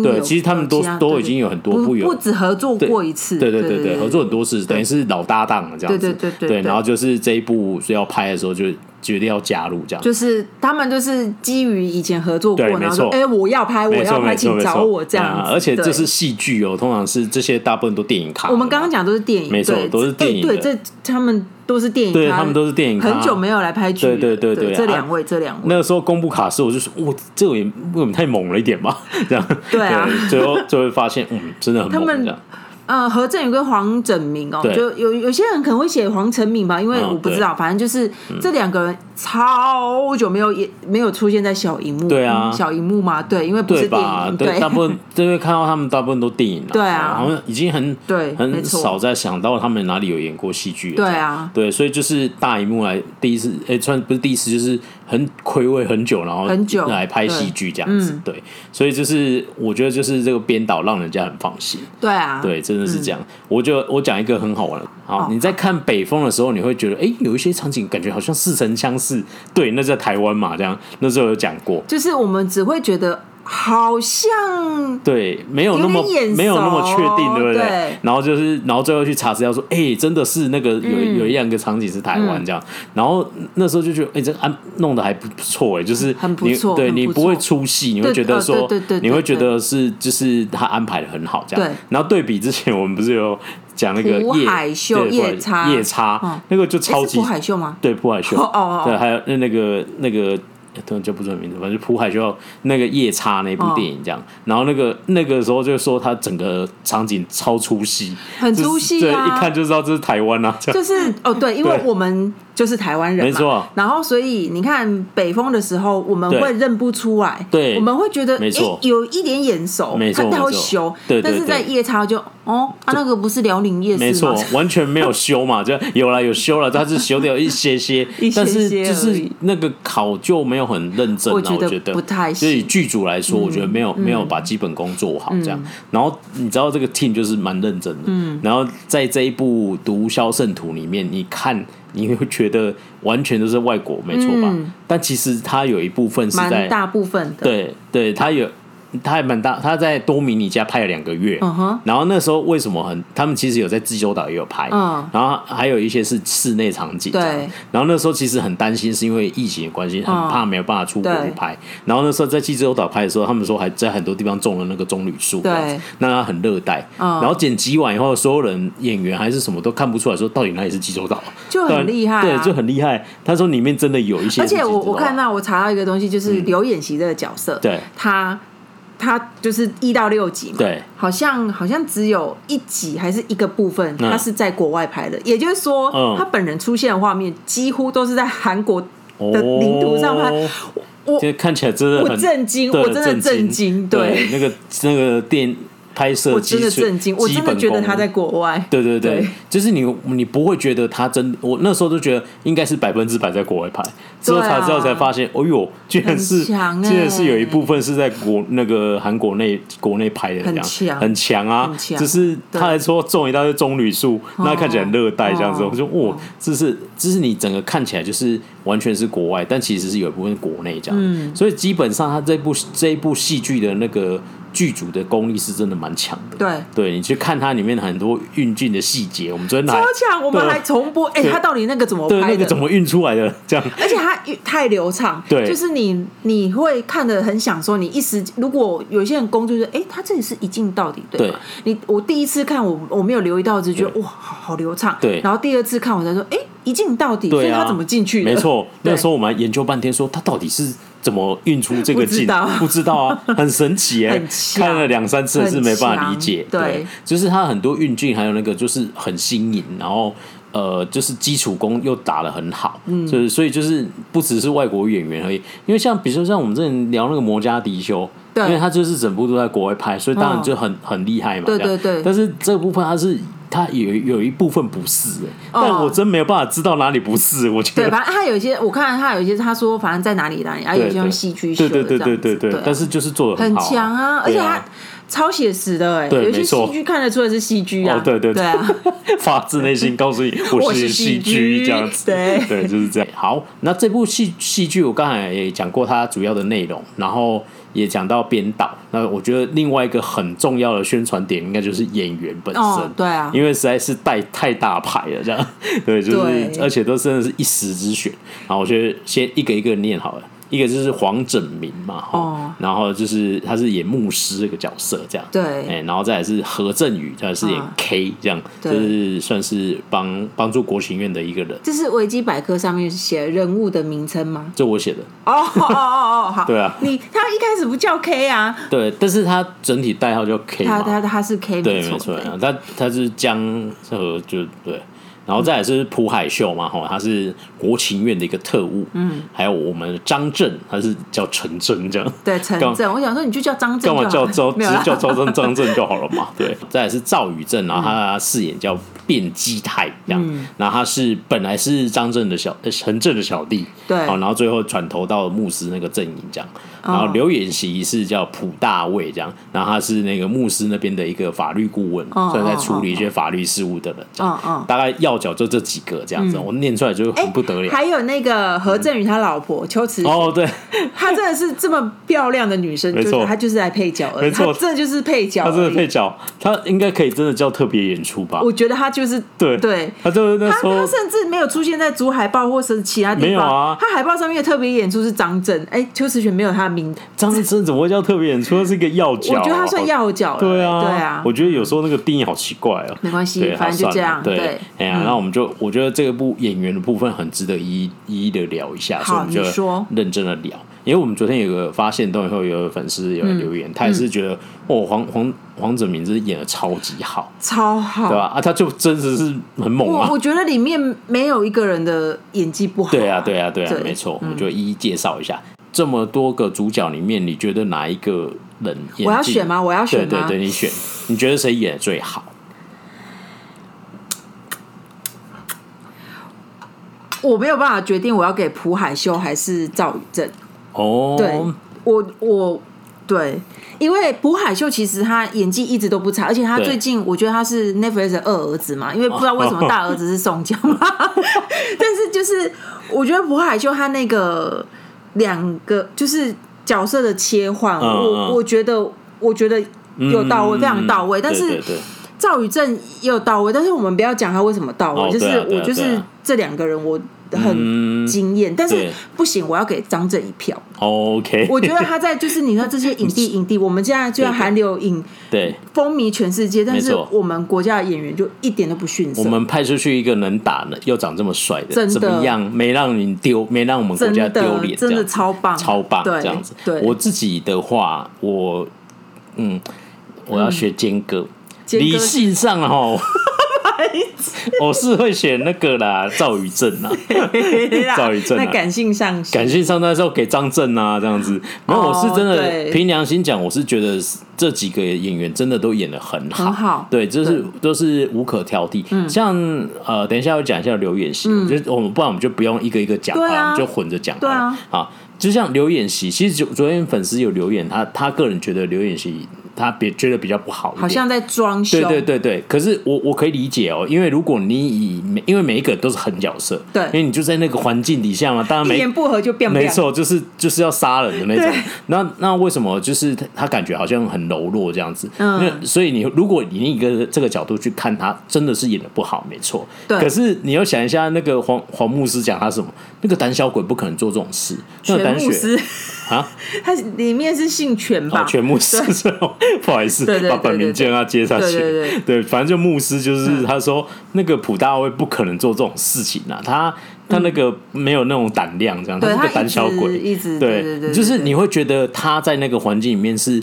对，其实他们都都已经有很多部有不止合作过一次，对对对对，合作很多次，等于是老搭档了这样子，对对。对对，然后就是这一部是要拍的时候就决定要加入这样，就是他们就是基于以前合作过，然后说哎我要拍我要拍，请找我这样，而且这是戏剧哦，通常是这些大部分都电影咖，我们刚刚讲都是电影，没错，都是电影，对，这他们。都是电影，对他们都是电影，很久没有来拍剧，对对对对，这两位这两位，那个时候公布卡司，我就说，哇，这个也为什么太猛了一点吧，这样，对啊，最后就会发现，嗯，真的很猛，这样。呃，何振宇跟黄整明哦，就有有些人可能会写黄成明吧，因为我不知道，反正就是这两个人超久没有也没有出现在小荧幕，对啊，小荧幕嘛，对，因为不是电影，对，大部分都会 [laughs] 看到他们大部分都电影了，对啊，好像已经很对很少再想到他们哪里有演过戏剧，对啊，对，所以就是大荧幕来第一次，哎，算不是第一次，就是很亏味很久，然后很久来拍戏剧这样子，对，所以就是我觉得就是这个编导让人家很放心，对啊，对，真的是这样，我就我讲一个很好玩的，好，你在看北风的时候，你会觉得，哎，有一些场景感觉好像似曾相识，对，那在台湾嘛，这样那时候有讲过，就是我们只会觉得好像对，没有那么没有那么确定，对不对？对然后就是，然后最后去查资料说，哎、欸，真的是那个有、嗯、有一两个场景是台湾这样。嗯、然后那时候就觉得，哎、欸，这安弄得还不错，哎，就是很不错，对不你不会出戏，你会觉得说，对对对，你会觉得是就是他安排的很好这样。对。然后对比之前，我们不是有讲那个夜海秀夜叉夜叉，嗯、那个就超级浦海秀吗？对，浦海秀。哦哦哦。对，还有那那个那个。突然叫不出名字，反正浦海就要那个夜叉那部电影这样，哦、然后那个那个时候就说他整个场景超出戏，很出戏啊，对，一看就知道这是台湾啊，就是哦对，因为我们。就是台湾人嘛，没错。然后，所以你看北风的时候，我们会认不出来，对，我们会觉得没错，有一点眼熟，没错，他会修，对，但是在夜叉就哦，啊，那个不是辽宁夜市吗？没错，完全没有修嘛，就有了有修了，但是修掉 [laughs] 一些些，但是就是那个考究没有很认真，我觉得不太。所以剧组来说，我觉得没有没有把基本功做好这样。然后你知道这个 team 就是蛮认真的，嗯，然后在这一部《毒枭圣徒》里面，你看。你会觉得完全都是外国，没错吧？嗯、但其实它有一部分是在大部分的，对对，它有。他还蛮大，他在多米尼加拍了两个月，然后那时候为什么很？他们其实有在济州岛也有拍，嗯然后还有一些是室内场景，对。然后那时候其实很担心，是因为疫情的关系，很怕没有办法出国去拍。然后那时候在济州岛拍的时候，他们说还在很多地方种了那个棕榈树，对。那它很热带，嗯然后剪辑完以后，所有人演员还是什么都看不出来，说到底哪里是济州岛，就很厉害，对，就很厉害。他说里面真的有一些，而且我我看到我查到一个东西，就是刘演习这个角色，对他。他就是一到六集嘛，对，好像好像只有一集还是一个部分，他是在国外拍的，也就是说，他本人出现的画面几乎都是在韩国的领土上拍。我看起来真的很震惊，我真的震惊，对，那个那个电。拍摄我真的震惊，我真的觉得他在国外。对对对，就是你你不会觉得他真，我那时候都觉得应该是百分之百在国外拍，之后才知道才发现，哦呦，居然是居然是有一部分是在国那个韩国内国内拍的，这样很强。啊，只是他还说种一大堆棕榈树，那看起来很热带这样子，我就哦，这是这是你整个看起来就是完全是国外，但其实是有一部分国内这样，所以基本上他这部这一部戏剧的那个。剧组的功力是真的蛮强的，对，对你去看它里面很多运镜的细节，我们昨天超强，我们还重播，哎，它到底那个怎么拍的？那个怎么运出来的？这样，而且它太流畅，对，就是你你会看的很享受。你一时如果有些人工作就是，哎，他这里是一镜到底，对，你我第一次看我我没有留意到，就觉得哇，好好流畅，对。然后第二次看我才说，哎，一镜到底，所以他怎么进去的？没错，那时候我们还研究半天，说他到底是。怎么运出这个镜？不知道啊，很神奇哎！[laughs] 看了两三次是没办法理解。对，就是他很多运镜，还有那个就是很新颖，然后呃，就是基础功又打得很好。嗯，就是所以就是不只是外国演员而已，因为像比如说像我们之前聊那个摩加迪修，对，因为他就是整部都在国外拍，所以当然就很很厉害嘛。对对对。但是这部分他是。他有有一部分不是，但我真没有办法知道哪里不是。我觉得，对，反正他有一些，我看他有一些，他说反正在哪里哪里，然后有些用戏剧对对对对对对，但是就是做的很强啊，而且他超写实的哎，有些戏剧看得出来是戏剧啊，对对对。啊，[laughs] 发自内心告诉你我是戏剧 [laughs] 这样子，对。对就是这样。好，那这部戏戏剧我刚才也讲过它主要的内容，然后。也讲到编导，那我觉得另外一个很重要的宣传点，应该就是演员本身，哦、对啊，因为实在是带太大牌了，这样，[laughs] 对，就是，而且都真的是一时之选，然后我觉得先一个一个念好了。一个就是黄拯明嘛，哦，然后就是他是演牧师这个角色，这样对，哎，然后再来是何振宇，他是演 K 这样，就是算是帮帮助国情院的一个人。这是维基百科上面写人物的名称吗？这我写的。哦哦哦哦，好，[laughs] 对啊，你他一开始不叫 K 啊？对，但是他整体代号叫 K，他他他是 K，对，没错，他他是江和就对。然后再来是朴海秀嘛，哈，他是国情院的一个特务，嗯，还有我们张震，他是叫陈真这样，对，陈震，我想说你就叫张震，干嘛叫周，直接叫周震 [laughs] 张震就好了嘛，对。再来是赵宇正，然后他饰演叫卞基泰这样，然后他是本来是张震的小陈震的小弟，对，然后最后转投到牧师那个阵营这样，然后刘演习是叫朴大卫这样，然后他是那个牧师那边的一个法律顾问，所以在处理一些法律事务的人。嗯嗯，大概要角就这几个这样子，我念出来就很不得了。还有那个何振宇他老婆邱慈哦，对，她真的是这么漂亮的女生，没错，她就是来配角，没错，这就是配角，她真的配角，她应该可以真的叫特别演出吧？我觉得她就是对对，她就是那时候她甚至没有出现在主海报或是其他地方，没有啊，她海报上面的特别演出是张震，哎，邱慈璇没有她的名。[laughs] 张震怎么会叫特别演出？是一个要角，我觉得他算要角。对啊，对啊。我觉得有时候那个定义好奇怪哦。没关系，反正就这样。对，哎呀，那我们就我觉得这个部演员的部分很值得一一一一的聊一下，所以我们就认真的聊。因为我们昨天有个发现，都以后有粉丝有留言，他也是觉得哦，黄黄黄子明是演的超级好，超好，对吧？啊，他就真的是很猛啊！我觉得里面没有一个人的演技不好。对啊，对啊，对啊，没错，我们就一一介绍一下。这么多个主角里面，你觉得哪一个人演？我要选吗？我要选吗？对对对，你选。你觉得谁演的最好？我没有办法决定，我要给朴海秀还是赵宇正。哦，对，我我对，因为朴海秀其实他演技一直都不差，而且他最近我觉得他是 Netflix 的二儿子嘛，因为不知道为什么大儿子是宋江嘛，[laughs] 但是就是我觉得朴海秀他那个。两个就是角色的切换，我我觉得我觉得有到位，非常到位。但是赵宇正也有到位，但是我们不要讲他为什么到位，就是我就是这两个人我很惊艳，但是不行，我要给张震一票。OK，[laughs] 我觉得他在就是你说这些影帝影帝，我们现在就要韩流影 [laughs] 对风靡全世界，但是我们国家的演员就一点都不逊色。我们派出去一个能打的又长这么帅的，怎么样？没让你丢，没让我们国家丢脸，真的超棒，超棒，这样子。对我自己的话，我嗯，我要学坚哥，理性上哦。[laughs] 我是会选那个啦，赵宇正啊，[laughs] 赵宇正。那感性上，感性上那时候给张震啊，这样子。然后我是真的凭良心讲，我是觉得这几个演员真的都演的很好，很好。对，就是都是无可挑剔。像呃，等一下要讲一下刘演锡，我觉得我们不然我们就不用一个一个讲，我们就混着讲。对啊，好，就像刘演锡，其实昨天粉丝有留言，他他个人觉得刘演锡。他别觉得比较不好，好像在装修。对对对对，可是我我可以理解哦，因为如果你以每因为每一个都是狠角色，对，因为你就在那个环境底下嘛，当然没一言不合就变，没错，就是就是要杀人的那种。那那为什么就是他感觉好像很柔弱这样子？嗯，所以你如果你一个这个角度去看他，真的是演的不好，没错。对，可是你要想一下，那个黄黄牧师讲他什么？那个胆小鬼不可能做这种事。那个胆小啊，他里面是姓全吧？全牧师。[laughs] 不好意思，把本名叫他接下去。对，反正就牧师，就是他说那个普大卫不可能做这种事情啊，他他那个没有那种胆量，这样，他是个胆小鬼。一直对对对，就是你会觉得他在那个环境里面是，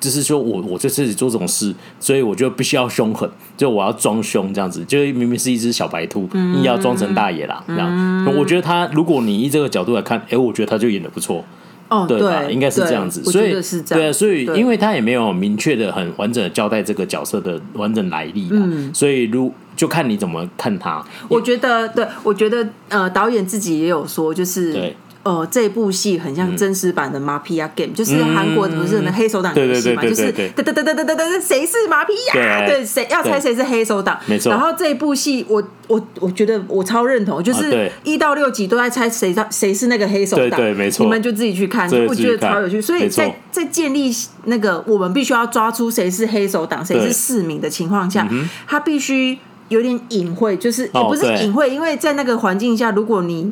就是说我我在这里做这种事，所以我就必须要凶狠，就我要装凶这样子，就明明是一只小白兔，硬要装成大野狼这样。我觉得他，如果你以这个角度来看，哎，我觉得他就演的不错。哦，对吧？应该是这样子，所以对啊，所以因为他也没有明确的、很完整的交代这个角色的完整来历，嗯，所以如就看你怎么看他。我觉得，对，我觉得，呃，导演自己也有说，就是对。呃，这部戏很像真实版的《Mafia Game》，就是韩国不是那黑手党游戏嘛？就是哒哒哒哒哒哒哒，谁是马皮亚？对，谁要猜谁是黑手党？没错。然后这一部戏，我我我觉得我超认同，就是一到六集都在猜谁谁是那个黑手党。对，没错。你们就自己去看，我觉得超有趣。所以在在建立那个我们必须要抓出谁是黑手党，谁是市民的情况下，他必须有点隐晦，就是也不是隐晦，因为在那个环境下，如果你。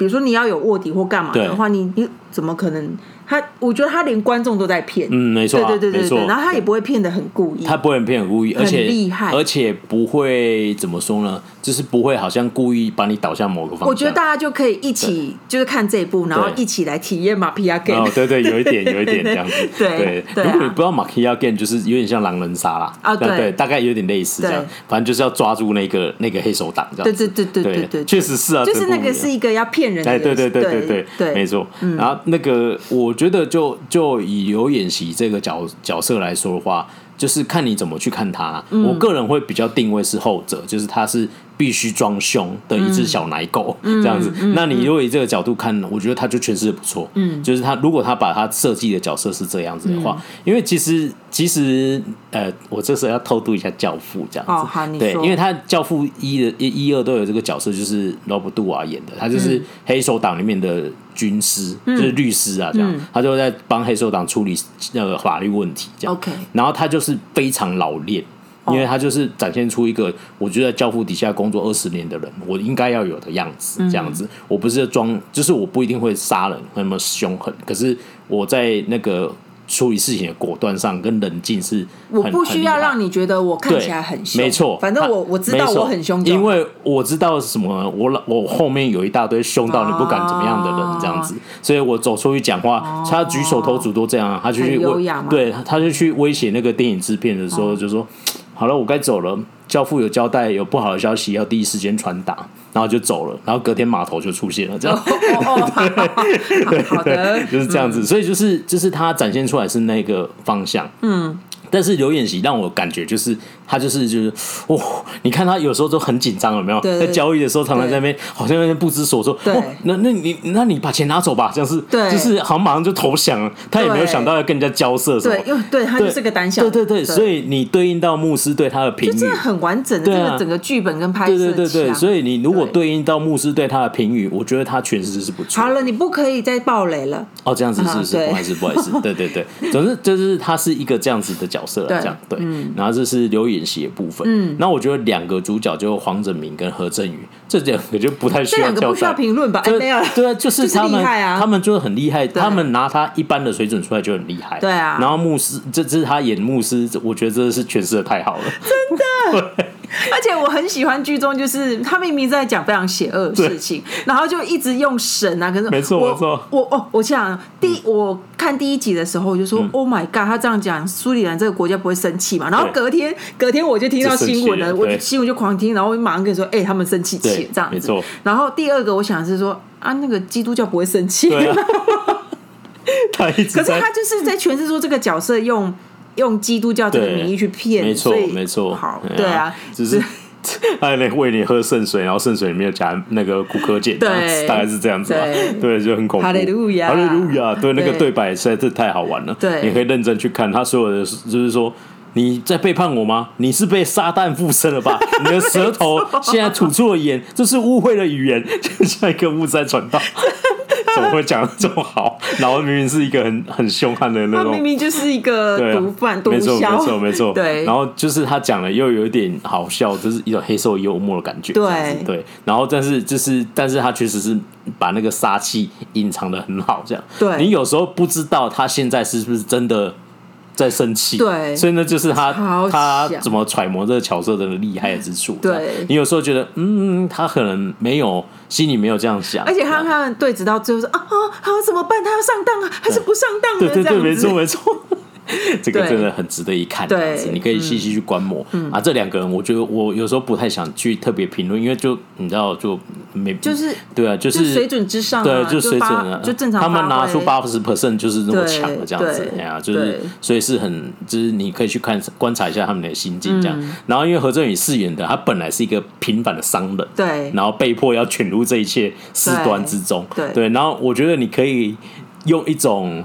比如说你要有卧底或干嘛的话，你你怎么可能？他我觉得他连观众都在骗，嗯，没错，对对对对对，然后他也不会骗得很故意，他不会骗很故意，而且厉害，而且不会怎么说呢？就是不会好像故意把你导向某个方向。我觉得大家就可以一起就是看这一部，然后一起来体验马皮亚 game。哦，对对，有一点有一点这样子。[laughs] 对对，如果你不知道马皮亚 game，就是有点像狼人杀啦。啊，对，大概有点类似这样。反正就是要抓住那个那个黑手党这样。对对对对对对，确实是啊，就是那个是一个要骗人的。哎，对对对对对对，没错。然后那个我觉得就就。以刘演习这个角角色来说的话，就是看你怎么去看它。嗯、我个人会比较定位是后者，就是他是。必须装凶的一只小奶狗，嗯、这样子。嗯嗯、那你如果以这个角度看，我觉得他就诠释的不错。嗯，就是他如果他把他设计的角色是这样子的话，嗯、因为其实其实呃，我这时候要偷渡一下《教父》这样子。哦、好，你说。对，因为他《教父》一的一一二都有这个角色，就是罗伯·杜瓦演的，他就是黑手党里面的军师，嗯、就是律师啊，这样，嗯、他就在帮黑手党处理那个法律问题，这样。OK，然后他就是非常老练。因为他就是展现出一个，我觉得教父底下工作二十年的人，我应该要有的样子，这样子。我不是装，就是我不一定会杀人那么凶狠，可是我在那个处理事情的果断上跟冷静是，我不需要让你觉得我看起来很凶，没错。反正我我知道我很凶，因为我知道什么，我我后面有一大堆凶到你不敢怎么样的人，这样子，所以我走出去讲话，他举手投足都这样，他就去威，对，他就去威胁那个电影制片的时候，就说。好了，我该走了。教父有交代，有不好的消息要第一时间传达，然后就走了。然后隔天码头就出现了，这样。[laughs] 好的，就是这样子。所以就是就是他展现出来是那个方向。嗯。但是刘演习让我感觉就是他就是就是哇，你看他有时候都很紧张，有没有？在交易的时候，常常在那边好像有点不知所措。对，那那你那你把钱拿走吧，这样是对，就是好像马上就投降了。他也没有想到要跟人家交涉什么。对，因为对他就是个胆小。对对对，所以你对应到牧师对他的评语，真的很完整的这个整个剧本跟拍摄。对对对对，所以你如果对应到牧师对他的评语，我觉得他诠释是不错。好了，你不可以再爆雷了。哦，这样子是不是？不好意思，不好意思。对对对，总之就是他是一个这样子的角色了，这样。对，嗯、然后这是刘演锡的部分。嗯，那我觉得两个主角就黄拯明跟何振宇，这两个就不太需要交代。这两个不需要评论吧？哎，没有。对啊，就是他们，啊、他们就是很厉害。他们拿他一般的水准出来就很厉害。对啊。然后牧师，这这是他演牧师，我觉得真的是诠释的太好了。真的。对 [laughs] 而且我很喜欢剧中，就是他明明在讲非常邪恶的事情，然后就一直用神啊，可是没错没错。我哦，我想第一我看第一集的时候，我就说 Oh my God，他这样讲，苏里兰这个国家不会生气嘛？然后隔天隔天我就听到新闻了，我新闻就狂听，然后我马上跟你说，哎，他们生气气这样子。然后第二个我想的是说啊，那个基督教不会生气。[laughs] 他一直可是他就是在诠释说这个角色用。用基督教这个名义去骗，没错，没错，好，对啊，只是 [laughs] 他来喂你喝圣水，然后圣水里面有加那个骨科碱，对，大概是这样子吧，[laughs] 对，就很恐怖。哈利路亚，哈利路亚，对，那个对白实在是太好玩了，对，你可以认真去看他所有的，就是说你在背叛我吗？你是被撒旦附身了吧？你的舌头 [laughs] 现在吐出了盐，这是误会的语言，就像一个误在传道。怎么会讲的这么好？然后明明是一个很很凶悍的那种，他明明就是一个毒贩，毒枭，没错没错没错。对，然后就是他讲了又有一点好笑，就是一种黑色幽默的感觉。对对，然后但是就是，但是他确实是把那个杀气隐藏的很好，这样。对，你有时候不知道他现在是不是真的。在生气，对，所以呢，就是他他怎么揣摩这个角色的厉害之处。对，你有时候觉得，嗯，他可能没有心里没有这样想，而且他他对直到最后说啊啊，他怎么办？他要上当啊，还是不上当？对对对，没错没错。[laughs] 这个真的很值得一看，这样子你可以细细去观摩啊。这两个人，我觉得我有时候不太想去特别评论，因为就你知道，就没就是对啊，就是水准之上，对，就水准啊，就正常。他们拿出八十 percent 就是那么强的这样子，哎呀，就是所以是很，就是你可以去看观察一下他们的心境这样。然后因为何振宇饰演的他本来是一个平凡的商人，对，然后被迫要卷入这一切事端之中，对对。然后我觉得你可以用一种。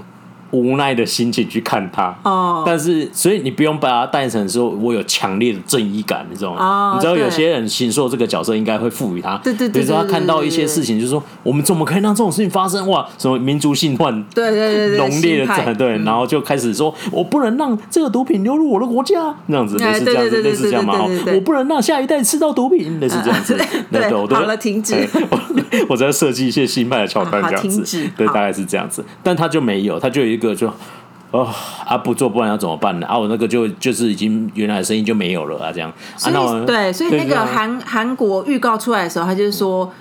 无奈的心情去看他，哦，但是所以你不用把他带成说，我有强烈的正义感，你知道吗？哦，你知道有些人形塑这个角色应该会赋予他，对对对，比如说他看到一些事情，就是说我们怎么可以让这种事情发生？哇，什么民族性患，对对对，浓烈的战对，然后就开始说我不能让这个毒品流入我的国家，那样子类似这样子，类似这样嘛？我不能让下一代吃到毒品，类似这样子。[laughs] 对，好了，停止。[laughs] 我在设计一些新派的桥段，这样子，对，大概是这样子，但他就没有，他就有一个就哦啊不做，不然要怎么办呢？啊，我那个就就是已经原来的声音就没有了啊，这样。所以对，所以那个韩韩国预告出来的时候，他就是说，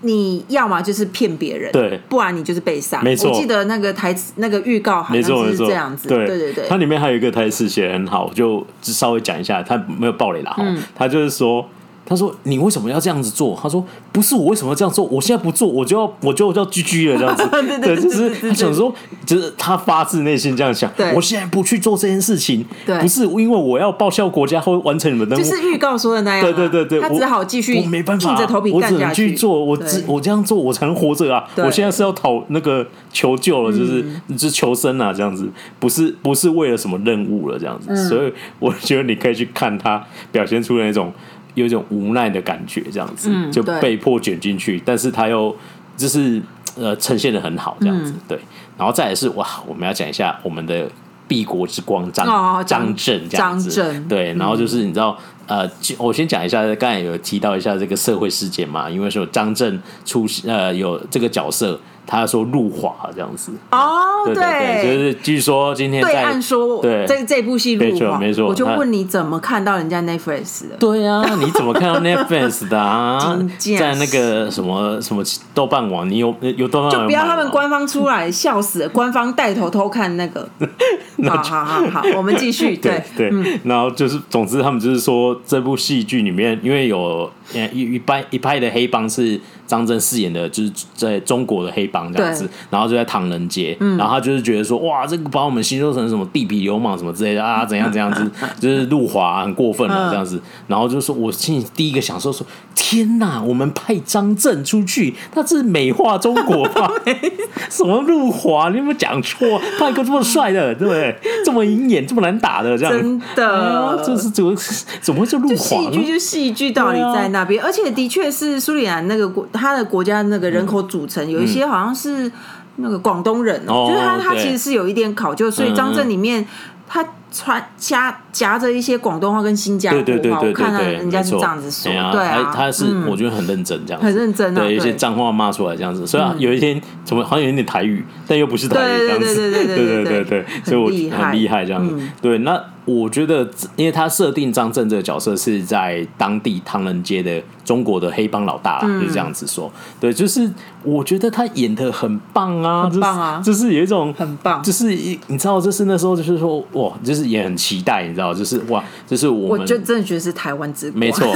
你要么就是骗别人，对，不然你就是被杀。没错，我记得那个台词，那个预告好像是这样子。对对对，它里面还有一个台词写得很好，就稍微讲一下，他没有暴雷了哈。他就是说。他说你为什么要这样子做？他说不是我为什么要这样做？我现在不做，我就要我就要 GG 了这样子。[laughs] 对，对，对，对，就是他想说，就是他发自内心这样想。对我现在不去做这件事情，不是因为我要报效国家或完成你们的任务，就是预告说的那样。对对对对，他只好继续，我没办法，硬着头皮干下去。我只能去做，我只我这样做，我才能活着啊！我现在是要讨那个求救了，就是就是求生啊，这样子，不是不是为了什么任务了，这样子。所以我觉得你可以去看他表现出的那种。有一种无奈的感觉，这样子、嗯、就被迫卷进去，但是他又就是呃呈现的很好，这样子、嗯、对。然后再来是哇，我们要讲一下我们的帝国之光张张震这样子，对。然后就是你知道呃，我先讲一下，刚才有提到一下这个社会事件嘛，因为说张震出呃有这个角色。他说入华这样子哦，对，就是据说今天在对岸说，对这这部戏入华，没错，我就问你怎么看到人家 Netflix 的？对啊，你怎么看到 Netflix 的啊？[laughs] 在那个什么什么豆瓣网，你有有豆瓣网？就不要他们官方出来，笑死了！官方带头偷看那个，[laughs] 好好好好，我们继续。[laughs] 对对，然后就是，总之他们就是说，这部戏剧里面，因为有一一派一派的黑帮是。张震饰演的就是在中国的黑帮这样子，然后就在唐人街，然后他就是觉得说，哇，这个把我们形容成什么地痞流氓什么之类的啊，怎样怎样子，[laughs] 就是入华很过分了这样子，然后就说，我心里第一个想说说，天哪，我们派张震出去，他是美化中国吧？[laughs] 什么入华？你有没有讲错？派一个这么帅的，对不对？这么鹰眼，这么难打的，这样真的，这是怎么 [laughs] 怎么会就入华？戏剧就戏剧道理在那边，而且的确是苏里南那个国。他的国家那个人口组成有一些好像是那个广东人，就是他他其实是有一点考究，所以张震里面他穿夹夹着一些广东话跟新加坡话，我看到人家是这样子说，对啊，他是我觉得很认真这样，很认真，对一些脏话骂出来这样子，所以有一天怎么好像有点台语，但又不是台语这样子，对对对对对对，所以我很厉害这样子，对那。我觉得，因为他设定张震这个角色是在当地唐人街的中国的黑帮老大，嗯、就是这样子说。对，就是我觉得他演的很棒啊，很棒啊，就是、就是有一种很棒，就是你知道，就是那时候就是说哇，就是也很期待，你知道，就是哇，就是我们，我就真的觉得是台湾之光，没错，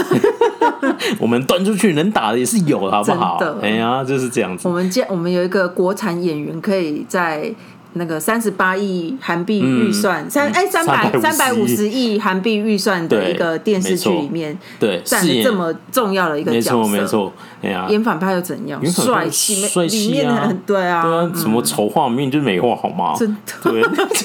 我们端出去能打的也是有，好不好？哎呀，就是这样子。我们见我们有一个国产演员可以在。那个三十八亿韩币预算，三哎三百三百五十亿韩币预算的一个电视剧里面，对，占了这么重要的一个角色，没错没错，哎呀，演反派又怎样？帅气，帅气啊！对啊，对啊，什么丑化明明就是美化好吗？真的，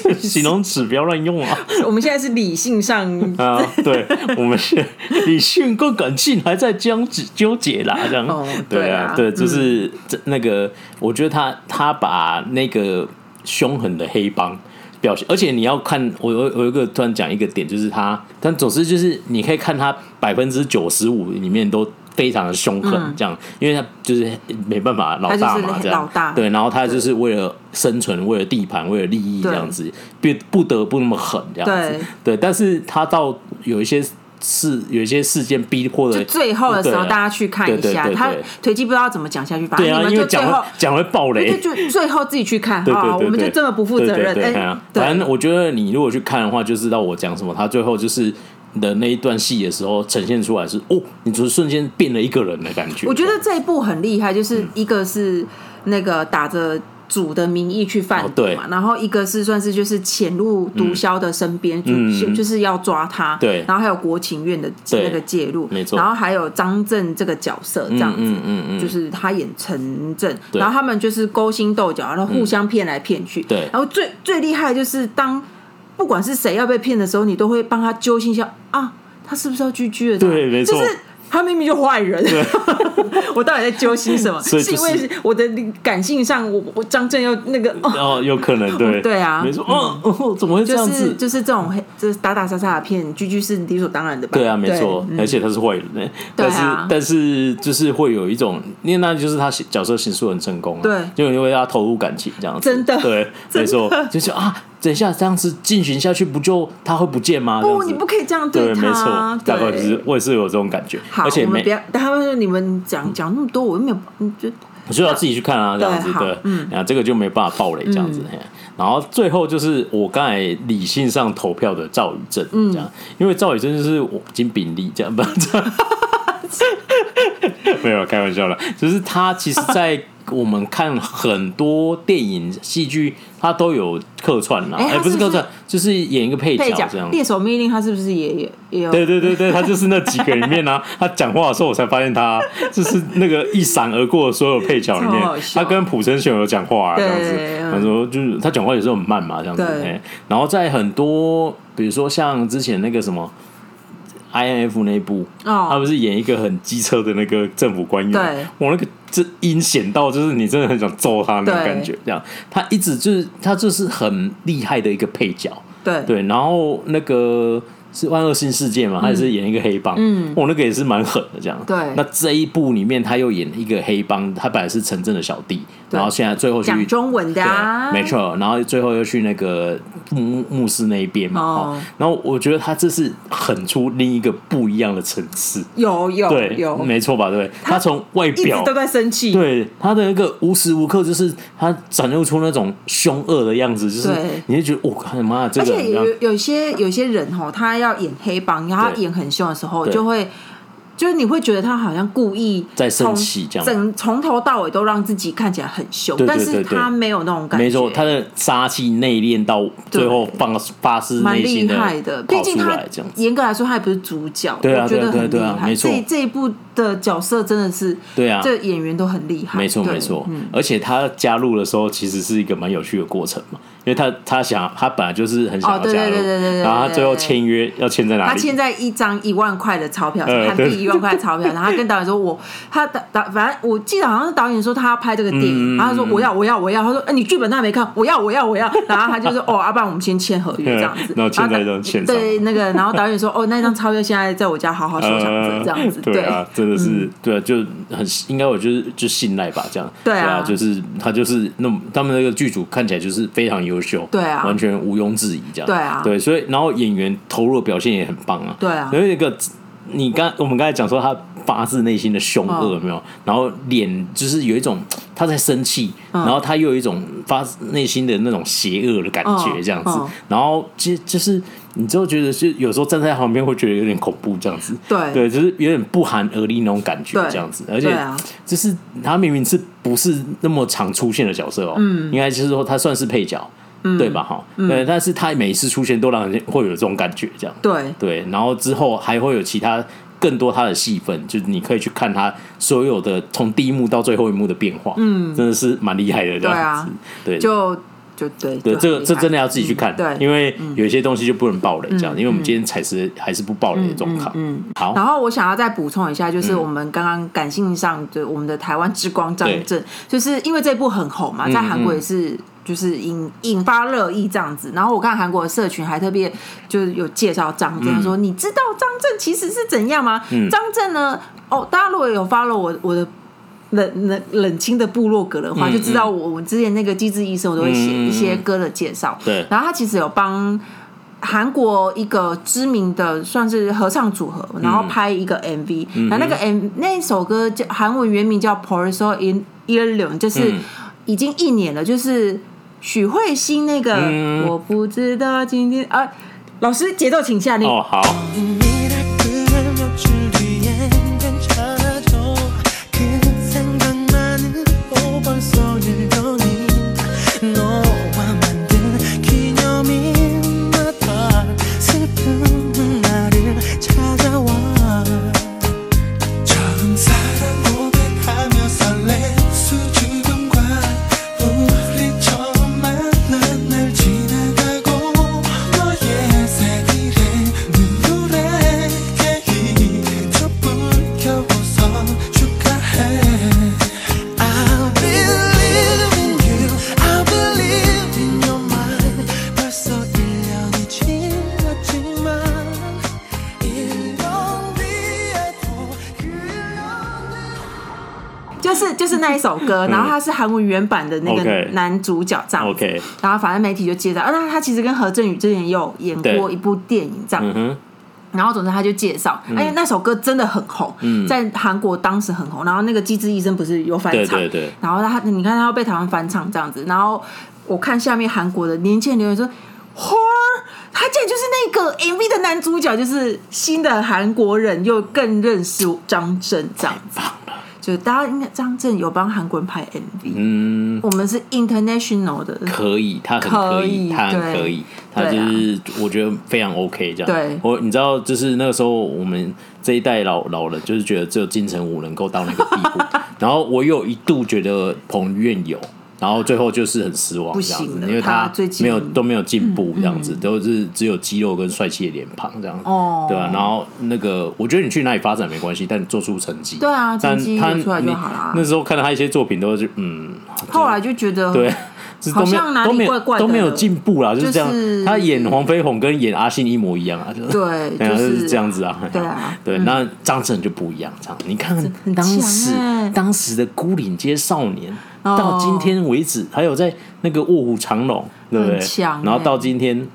对，[laughs] 形容词不要乱用啊！[laughs] 我们现在是理性上啊，对，我们是理性跟感性还在僵持纠结啦，这样，对啊，对，就是这那个，我觉得他他把那个。凶狠的黑帮表现，而且你要看我我有一个突然讲一个点，就是他，但总之就是你可以看他百分之九十五里面都非常的凶狠，这样，因为他就是没办法老大嘛，这样，对，然后他就是为了生存，为了地盘，为了利益这样。子，不不得不那么狠这样子，对，但是他到有一些。是有一些事件逼迫的，就最后的时候，大家去看一下，他腿记不知道怎么讲下去，反正你们就最后讲会爆雷，就最后自己去看啊，我们就这么不负责任。哎，反正我觉得你如果去看的话，就知道我讲什么。他最后就是的那一段戏的时候，呈现出来是哦，你就是瞬间变了一个人的感觉。我觉得这一部很厉害，就是一个是那个打着。主的名义去贩毒嘛，然后一个是算是就是潜入毒枭的身边，就就是要抓他，对，然后还有国情院的那个介入，没错，然后还有张震这个角色这样子，嗯嗯，就是他演陈震，然后他们就是勾心斗角，然后互相骗来骗去，对，然后最最厉害就是当不管是谁要被骗的时候，你都会帮他揪心一下啊，他是不是要 GG 了？对，没错。他明明就坏人，[laughs] 我到底在揪心什么？是因为我的感性上，我我张震又那个哦，有可能对。对啊，没错，哦，怎么会这样子？就是这种黑，就是打打杀杀的骗，GG 是理所当然的吧？对啊，没错，而且他是坏人呢，但是但是就是会有一种，因为那就是他角色形塑很成功，对，就因为他投入感情这样子，真的，对，没错，[laughs] 就是啊。等一下，这样子进行下去，不就他会不见吗？不，你不可以这样对他。对，没错，大概就是我也是有这种感觉。好，而且我们不要，他们说你们讲讲那么多，我又没有，你就我就要自己去看啊，这样子对，嗯，然后这个就没办法暴雷这样子。然后最后就是我刚才理性上投票的赵宇正，这样，因为赵宇正就是我金炳力这样，不。[laughs] 没有开玩笑了，就是他其实，在我们看很多电影、戏剧，他都有客串啦。哎，不是客串，就是演一个配角这样。猎手命令他是不是也也也有？对对对对，他就是那几个里面呢、啊。[laughs] 他讲话的时候，我才发现他 [laughs] 就是那个一闪而过的所有配角里面，他跟朴成雄有讲话啊，这样子。他说就是他讲话有时候很慢嘛，这样子。然后在很多，比如说像之前那个什么。I N F 那一部，oh. 他不是演一个很机车的那个政府官员？对，我那个这阴险到就是你真的很想揍他那种感觉。这样，他一直就是他就是很厉害的一个配角。对对，然后那个是万恶新世界嘛，他也是演一个黑帮。嗯，我那个也是蛮狠的这样。对，那这一部里面他又演一个黑帮，他本来是城镇的小弟。然后现在最后去讲中文的啊，没错。然后最后又去那个牧牧师那一边嘛。哦。然后我觉得他这是狠出另一个不一样的层次。有有对有，没错吧？对。他从外表都在生气。对他的那个无时无刻就是他展露出那种凶恶的样子，就是你就觉得我靠妈，这个。而且有有些有些人哈，他要演黑帮，然后他演很凶的时候，就会。就是你会觉得他好像故意在生气，这样整从头到尾都让自己看起来很凶，但是他没有那种感觉。没错，他的杀气内敛到最后放发誓内心的，蛮厉害的。毕竟他严格来说他也不是主角，对啊，我觉得很厉害。没错，这这一部的角色真的是对啊，这演员都很厉害。没错没错，而且他加入的时候其实是一个蛮有趣的过程嘛。因为他他想他本来就是很想要加入，然后他最后签约要签在哪里？他签在一张一万块的钞票，韩币一万块的钞票。然后他跟导演说：“我他导导，反正我记得好像是导演说他要拍这个电影，然后他说我要我要我要。他说：哎，你剧本他还没看，我要我要我要。[laughs] 然后他就说：哦，要不然我们先签合约这样子。[laughs] 然后签在签对那个，然后导演说：哦，那张钞票现在在我家好好收藏着，这样子。[laughs] 对啊，真的是对啊，就很应该我就是就信赖吧，这样对啊，就是他就是那他们那个剧组看起来就是非常优秀，对啊。”完全毋庸置疑，这样。对啊，对，所以然后演员投入的表现也很棒啊，对啊，有一个你刚我们刚才讲说他发自内心的凶恶有没有？然后脸就是有一种他在生气，然后他又有一种发自内心的那种邪恶的感觉，这样子，然后就就是你之后觉得，是有时候站在旁边会觉得有点恐怖，这样子，对。对，就是有点不寒而栗那种感觉，这样子，而且就是他明明是不是那么常出现的角色哦，嗯，应该就是说他算是配角。嗯、对吧？哈、嗯，对，但是他每一次出现都让人会有这种感觉，这样。对。对，然后之后还会有其他更多他的戏份，就是你可以去看他所有的从第一幕到最后一幕的变化，嗯，真的是蛮厉害的这样子，对啊，对，就就对对，这个这真的要自己去看，对，因为有一些东西就不能爆雷，这样，因为我们今天采石还是不爆雷的状况，嗯，好，然后我想要再补充一下，就是我们刚刚感性上的我们的台湾之光张震，就是因为这部很红嘛，在韩国也是。就是引引发热议这样子，然后我看韩国的社群还特别就是有介绍张震，说你知道张震其实是怎样吗？张震呢？哦，大家如果有 follow 我我的冷冷冷清的部落格的话，就知道我我之前那个机智医生，我都会写一些歌的介绍。对，然后他其实有帮韩国一个知名的算是合唱组合，然后拍一个 MV，那那个 M 那首歌叫韩文原名叫《p o r i s o in Yeol》，就是已经一年了，就是。许慧欣那个，嗯、我不知道今天啊，老师节奏请下令哦，好。首歌，然后他是韩文原版的那个男主角这样子，然后反正媒体就介绍，啊，那他其实跟何振宇之前也有演过一部电影这样，然后总之他就介绍，哎，那首歌真的很红，在韩国当时很红，然后那个机智医生不是有翻唱，然后他你看他要被台湾翻唱这样子，然后我看下面韩国的年轻人留言说，花儿，他竟然就是那个 MV 的男主角就是新的韩国人，又更认识张震这样子。就大家应该张震有帮韩国人拍 MV，嗯，我们是 international 的，可以，他很可以，他很可以，他就是我觉得非常 OK 这样。对，我你知道，就是那个时候我们这一代老老人就是觉得只有金城武能够到那个地步，[laughs] 然后我有一度觉得彭于晏有。然后最后就是很失望这样子，因为他没有都没有进步这样子，都是只有肌肉跟帅气的脸庞这样子，对吧？然后那个我觉得你去哪里发展没关系，但你做出成绩，对啊，成绩出来就好了。那时候看到他一些作品都是嗯，后来就觉得对，好像哪里怪怪的，都没有进步啦，就是这样。他演黄飞鸿跟演阿信一模一样啊，对，就是这样子啊，对啊，对。那张震就不一样，这样你看当时当时的孤岭街少年。到今天为止，还有在那个卧虎藏龙，对不对？然后到今天，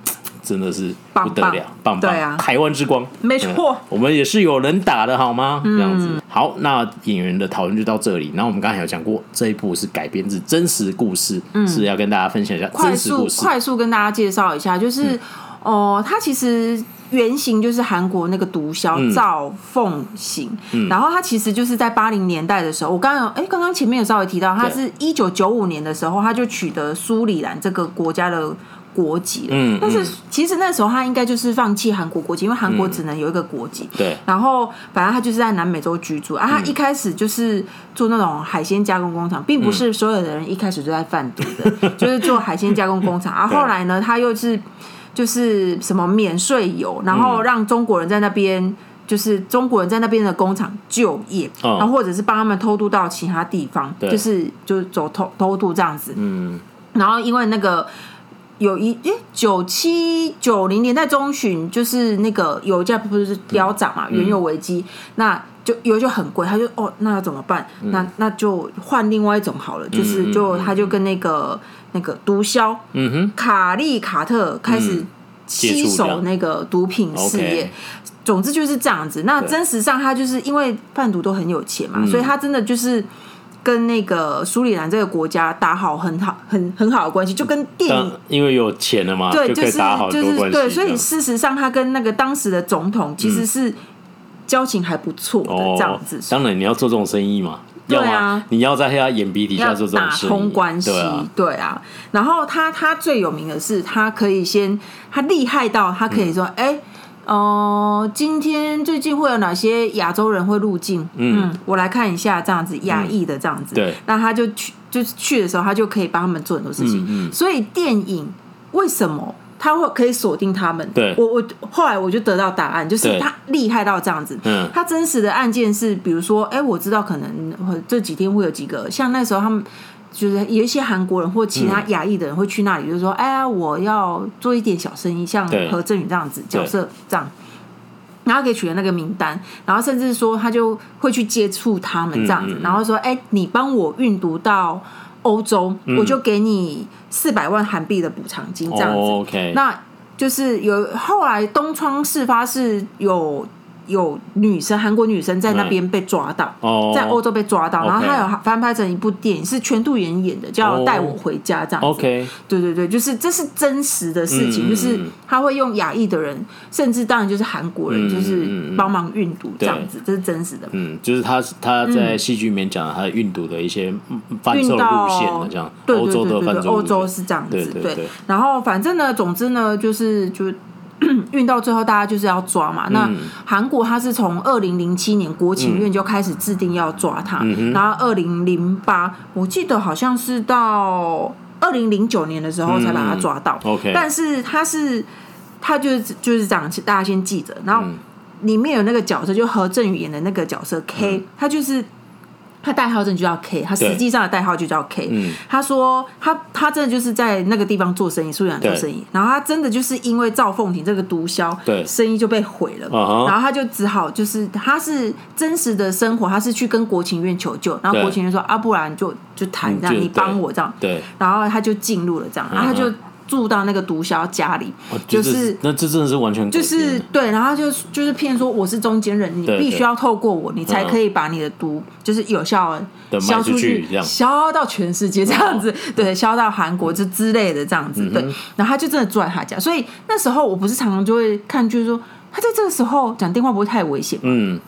真的是不得了，棒棒！台湾之光，没错，我们也是有人打的，好吗？这样子。好，那演员的讨论就到这里。然后我们刚才有讲过，这一部是改编自真实故事，是要跟大家分享一下真实故事。快速跟大家介绍一下，就是哦，他其实。原型就是韩国那个毒枭赵凤行，嗯、然后他其实就是在八零年代的时候，我刚刚哎，刚刚前面有稍微提到，他是一九九五年的时候，他就取得苏里兰这个国家的国籍，嗯，但是其实那时候他应该就是放弃韩国国籍，因为韩国只能有一个国籍，对、嗯。然后反正他就是在南美洲居住啊，他一开始就是做那种海鲜加工工厂，并不是所有的人一开始就在贩毒的，嗯、[laughs] 就是做海鲜加工工厂。啊。后来呢，他又是。就是什么免税油，然后让中国人在那边，嗯、就是中国人在那边的工厂就业，哦、然后或者是帮他们偷渡到其他地方，就是就是走偷偷渡这样子。嗯，然后因为那个有一诶九七九零年代中旬，就是那个油价不是飙涨嘛，嗯、原油危机，那就油就很贵，他就哦，那要怎么办？嗯、那那就换另外一种好了，就是就他就跟那个。那个毒枭，嗯哼，卡利卡特开始吸手那个毒品事业，总之就是这样子。那真实上他就是因为贩毒都很有钱嘛，所以他真的就是跟那个苏里南这个国家打好很好很很好的关系，就跟电影因为有钱了嘛，对，就是就是对，所以事实上他跟那个当时的总统其实是交情还不错的这样子。当然你要做这种生意嘛。对啊，你要在他眼皮底下做这种打通关系，对啊，对啊。然后他他最有名的是，他可以先，他厉害到他可以说，哎、嗯，哦、呃，今天最近会有哪些亚洲人会入境？嗯，嗯，我来看一下，这样子亚裔的这样子。对、嗯，那他就去，就是去的时候，他就可以帮他们做很多事情。嗯，嗯，所以电影为什么？他会可以锁定他们。对，我我后来我就得到答案，就是他厉害到这样子。嗯，他真实的案件是，比如说，哎，我知道可能这几天会有几个，像那时候他们就是有一些韩国人或其他亚裔的人会去那里，就是说，哎呀，我要做一点小生意，像何振宇这样子角色这样，然后给取了那个名单，然后甚至说他就会去接触他们这样子，然后说，哎，你帮我运毒到。欧洲，我就给你四百万韩币的补偿金，这样子。Oh, okay. 那就是有后来东窗事发是有。有女生，韩国女生在那边被抓到，在欧洲被抓到，然后她有翻拍成一部电影，是全度妍演的，叫《带我回家》这样子。OK，对对对，就是这是真实的事情，就是他会用亚裔的人，甚至当然就是韩国人，就是帮忙运毒这样子，这是真实的。嗯，就是他他在戏剧里面讲他运毒的一些贩售路线这样，欧洲的贩售路线，欧洲是这样子，对。然后反正呢，总之呢，就是就。[clears throat] 运到最后，大家就是要抓嘛。那韩国他是从二零零七年国情院就开始制定要抓他，嗯、然后二零零八，我记得好像是到二零零九年的时候才把他抓到。嗯、但是他是他就是就是这样，大家先记着。然后里面有那个角色，就何振宇演的那个角色 K，、嗯、他就是。他代号真的就叫 K，他实际上的代号就叫 K。嗯、他说他他真的就是在那个地方做生意，苏里兰做生意。然后他真的就是因为赵凤廷这个毒枭，对，生意就被毁了。对然后他就只好就是他是真实的生活，他是去跟国情院求救，然后国情院说对啊，不然就就谈这样，嗯、你帮我这样。对。然后他就进入了这样，然后他就住到那个毒枭家里，哦、就是、就是、那这真的是完全就是对，然后就就是骗说我是中间人，你必须要透过我，你才可以把你的毒就是有效的消出去，销到全世界这样子，对，销到韩国这之类的这样子，嗯、对。然后他就真的住在他家，所以那时候我不是常常就会看，就是说他在这个时候讲电话不会太危险，嗯。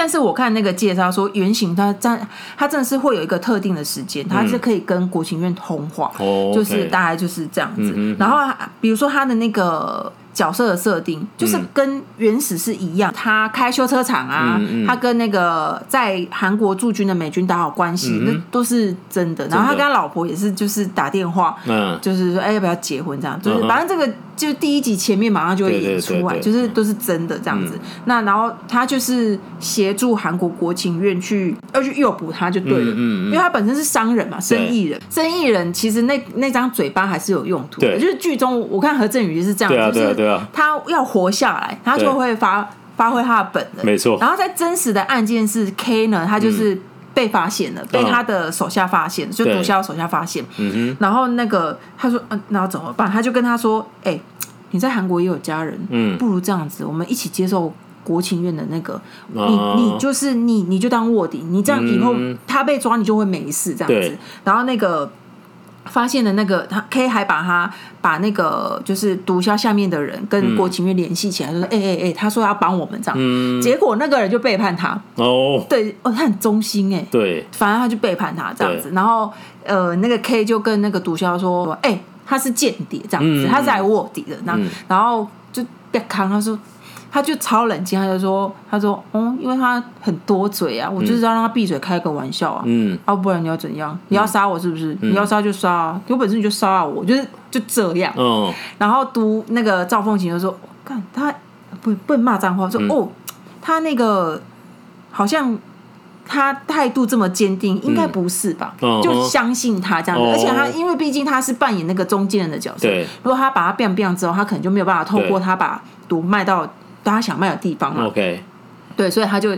但是我看那个介绍说，原型他在他真的是会有一个特定的时间，他是可以跟国情院通话，嗯、就是大概就是这样子。嗯、然后比如说他的那个。角色的设定就是跟原始是一样，嗯、他开修车厂啊，嗯嗯、他跟那个在韩国驻军的美军打好关系，嗯、那都是真的。然后他跟他老婆也是，就是打电话，嗯、就是说哎要不要结婚这样，就是反正这个就第一集前面马上就会演出来，就是都是真的这样子。嗯、那然后他就是协助韩国国情院去要去诱捕他就对了，嗯嗯、因为他本身是商人嘛，生意人，生意人其实那那张嘴巴还是有用途的。就是剧中我看何振宇就是这样，就是。他要活下来，他就会发发挥他的本能，没错。然后在真实的案件是 K 呢，他就是被发现了，被他的手下发现，就毒枭手下发现。嗯哼。然后那个他说，嗯，那要怎么办？他就跟他说，哎，你在韩国也有家人，嗯，不如这样子，我们一起接受国情院的那个，你你就是你你就当卧底，你这样以后他被抓，你就会没事这样子。然后那个。发现了那个他 K 还把他把那个就是毒枭下面的人跟国情院联系起来，就说哎哎哎，他说要帮我们这样，嗯、结果那个人就背叛他。哦，对哦，他很忠心哎，对，反正他就背叛他这样子，然后呃那个 K 就跟那个毒枭说，哎、欸，他是间谍这样子，嗯、他是来卧底的，那、嗯、然后就别看他说。他就超冷静，他就说：“他说，哦，因为他很多嘴啊，我就是要让他闭嘴，开个玩笑啊，嗯，要不然你要怎样？你要杀我是不是？你要杀就杀啊，有本事你就杀我，就是就这样。嗯，然后读那个赵凤琴就说：看他不不能骂脏话，说哦，他那个好像他态度这么坚定，应该不是吧？就相信他这样子，而且他因为毕竟他是扮演那个中间人的角色，如果他把他变变之后，他可能就没有办法透过他把毒卖到。”大家想卖的地方嘛，OK，对，所以他就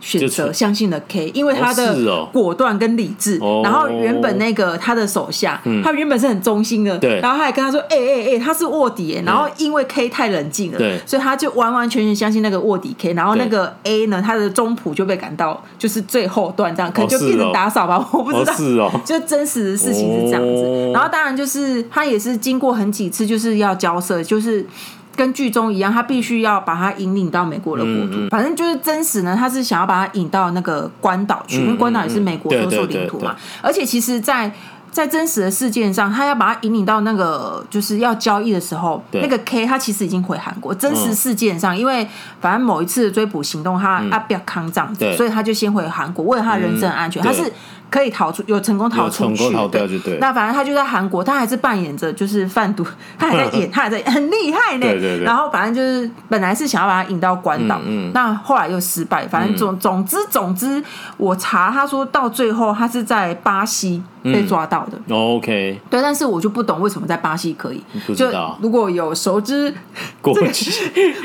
选择相信了 K，因为他的果断跟理智。然后原本那个他的手下，他原本是很忠心的，对。然后他还跟他说：“哎哎哎，他是卧底。”然后因为 K 太冷静了，对，所以他就完完全全相信那个卧底 K。然后那个 A 呢，他的中谱就被赶到就是最后段，这样可能就变成打扫吧，[laughs] 我不知道，是哦，就真实的事情是这样子。然后当然就是他也是经过很几次就是要交涉，就是。跟剧中一样，他必须要把他引领到美国的国土。嗯嗯、反正就是真实呢，他是想要把他引到那个关岛去，嗯、因为关岛也是美国所属领土嘛。而且其实在，在在真实的事件上，他要把他引领到那个就是要交易的时候，那个 K 他其实已经回韩国。真实事件上，嗯、因为反正某一次追捕行动，他阿比较抗战，嗯、对所以他就先回韩国，为了他的人身安全，嗯、他是。可以逃出，有成功逃出去，对。那反正他就在韩国，他还是扮演着就是贩毒，他还在 [laughs] 演，他还在很厉害呢。对对对。然后反正就是本来是想要把他引到关岛，嗯，那后来又失败。反正总总之总之，我查他说到最后他是在巴西被抓到的。OK。对，但是我就不懂为什么在巴西可以。就如果有熟知 [laughs] 国际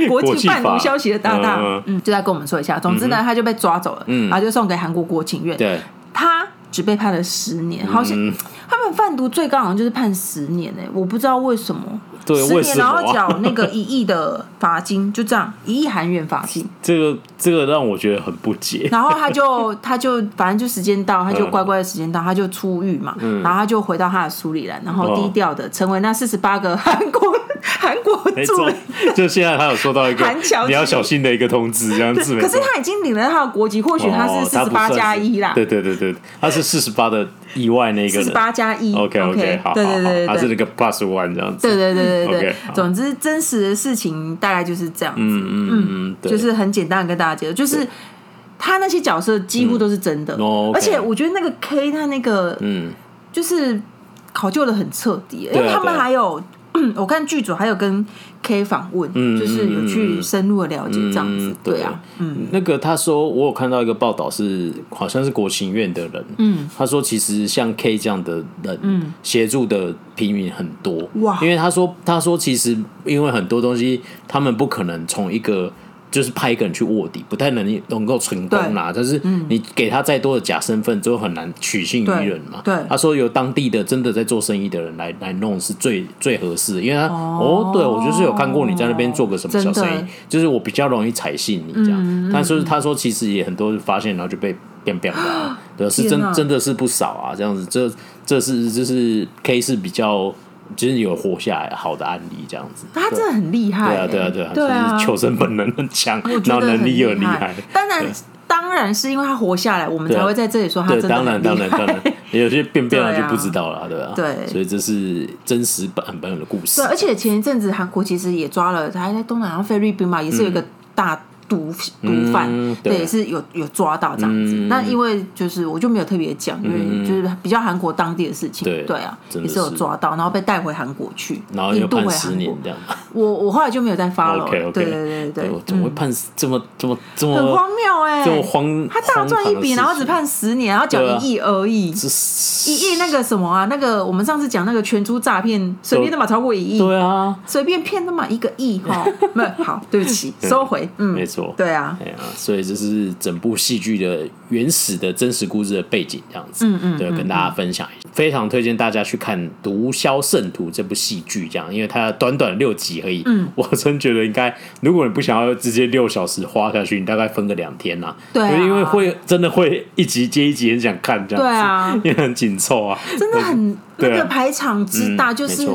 国际贩毒消息的大大，嗯，就再跟我们说一下。总之呢，他就被抓走了，嗯，然后就送给韩国国情院。对。他。只被判了十年，好像他们贩毒最高好像就是判十年呢，我不知道为什么。对，十年然后缴那个一亿的罚金，就这样一亿韩元罚金。[laughs] 这个这个让我觉得很不解。然后他就 [laughs] 他就反正就时间到，他就乖乖的时间到，他就出狱嘛，嗯然后他就回到他的苏里兰，然后低调的成为那四十八个韩国韩国驻。就现在他有收到一个你要小心的一个通知，这样子。可是他已经领了他的国籍，或许他是四十八加一啦。对对对对，他是四十八的以外那个四十八加一。OK OK，好，对对对，他是那个 Plus One 这样子。对对对对对。总之，真实的事情大概就是这样子。嗯嗯，就是很简单的跟大家解释，就是他那些角色几乎都是真的，而且我觉得那个 K 他那个，嗯，就是考究的很彻底，因为他们还有。[clears throat] 我看剧组还有跟 K 访问，嗯、就是有去深入的了解这样子，嗯、对啊，嗯，那个他说我有看到一个报道是好像是国情院的人，嗯，他说其实像 K 这样的人，嗯，协助的平民很多，哇，因为他说他说其实因为很多东西他们不可能从一个就是派一个人去卧底，不太能能够成功啦。但是你给他再多的假身份，就很难取信于人嘛。对，他说由当地的真的在做生意的人来来弄是最最合适的，因为他哦，对我就是有看过你在那边做个什么小生意，就是我比较容易采信你这样。但是他说其实也很多发现，然后就被变变了，对，是真真的是不少啊，这样子，这这是这是 K 是比较。就是有活下来好的案例这样子，他真的很厉害。对啊，对啊，对啊，就是求生本能很强，然后能力又很厉害。当然，当然是因为他活下来，我们才会在这里说他真的很厉害。当然，当然，当然，有些变变了就不知道了，对吧？对，所以这是真实版本的故事。对，而且前一阵子韩国其实也抓了，还在东南亚菲律宾嘛，也是有一个大。毒毒贩，对，也是有有抓到这样子。那因为就是我就没有特别讲，因为就是比较韩国当地的事情，对啊，也是有抓到，然后被带回韩国去，然后又判十年这样。[laughs] 我我后来就没有再 follow。对对对对，怎么会判这么这么这么很荒谬哎？这么荒，他大赚一笔，然后只判十年，然后缴一亿而已。一亿那个什么啊？那个我们上次讲那个全猪诈骗，随便都嘛超过一亿。对啊，随便骗都嘛一个亿哈。[laughs] 没有好，对不起，收回。嗯，没错。对啊，对啊，所以这是整部戏剧的原始的真实故事的背景，这样子，嗯嗯，对，跟大家分享一下，非常推荐大家去看《毒枭圣徒》这部戏剧，这样，因为它短短六集而已，嗯，[laughs] 我真觉得应该，如果你不想要直接六小时花下去，你大概分个两天呐，对，因为会真的会一集接一集很想看这样子，对啊，[laughs] 因为很紧凑啊，真的很 [laughs] 那个排场之大，就是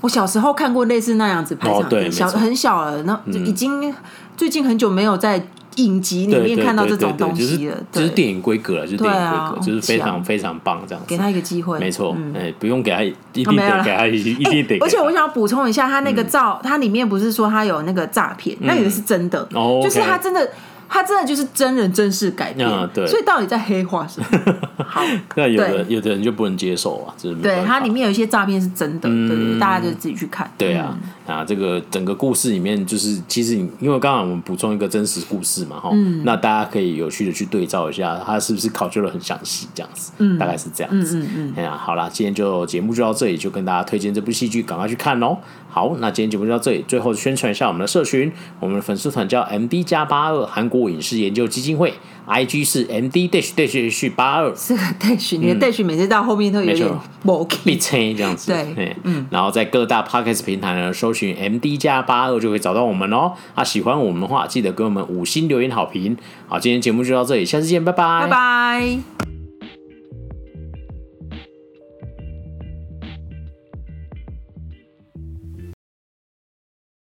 我小时候看过类似那样子排场，小很小了，那已经。最近很久没有在影集里面看到这种东西了，就是电影规格了，就是电影规格，就是非常非常棒这样子。给他一个机会，没错，哎，不用给他，一定得给他，一一定得。而且我想要补充一下，他那个照，他里面不是说他有那个诈骗，那也是真的，就是他真的。他真的就是真人真事改编，对，所以到底在黑化什么？[laughs] 好，那有的有的人就不能接受啊，就是对，它里面有一些诈骗是真的，对，大家就自己去看。对啊，啊，这个整个故事里面就是，其实因为刚刚我们补充一个真实故事嘛，哈，那大家可以有趣的去对照一下，它是不是考究的很详细，这样子，嗯，大概是这样子，嗯嗯，哎呀，好啦，今天就节目就到这里，就跟大家推荐这部戏剧，赶快去看哦。好，那今天节目就到这里。最后宣传一下我们的社群，我们的粉丝团叫 M D 加八二韩国影视研究基金会，I G 是 M D dash dash 八二。是个 dash，你的 dash 每次到后面都有点没必这样子。对，嗯。然后在各大 Podcast 平台呢，搜寻 M D 加八二就可以找到我们哦。啊，喜欢我们的话，记得给我们五星留言好评。好，今天节目就到这里，下次见，拜拜，拜拜。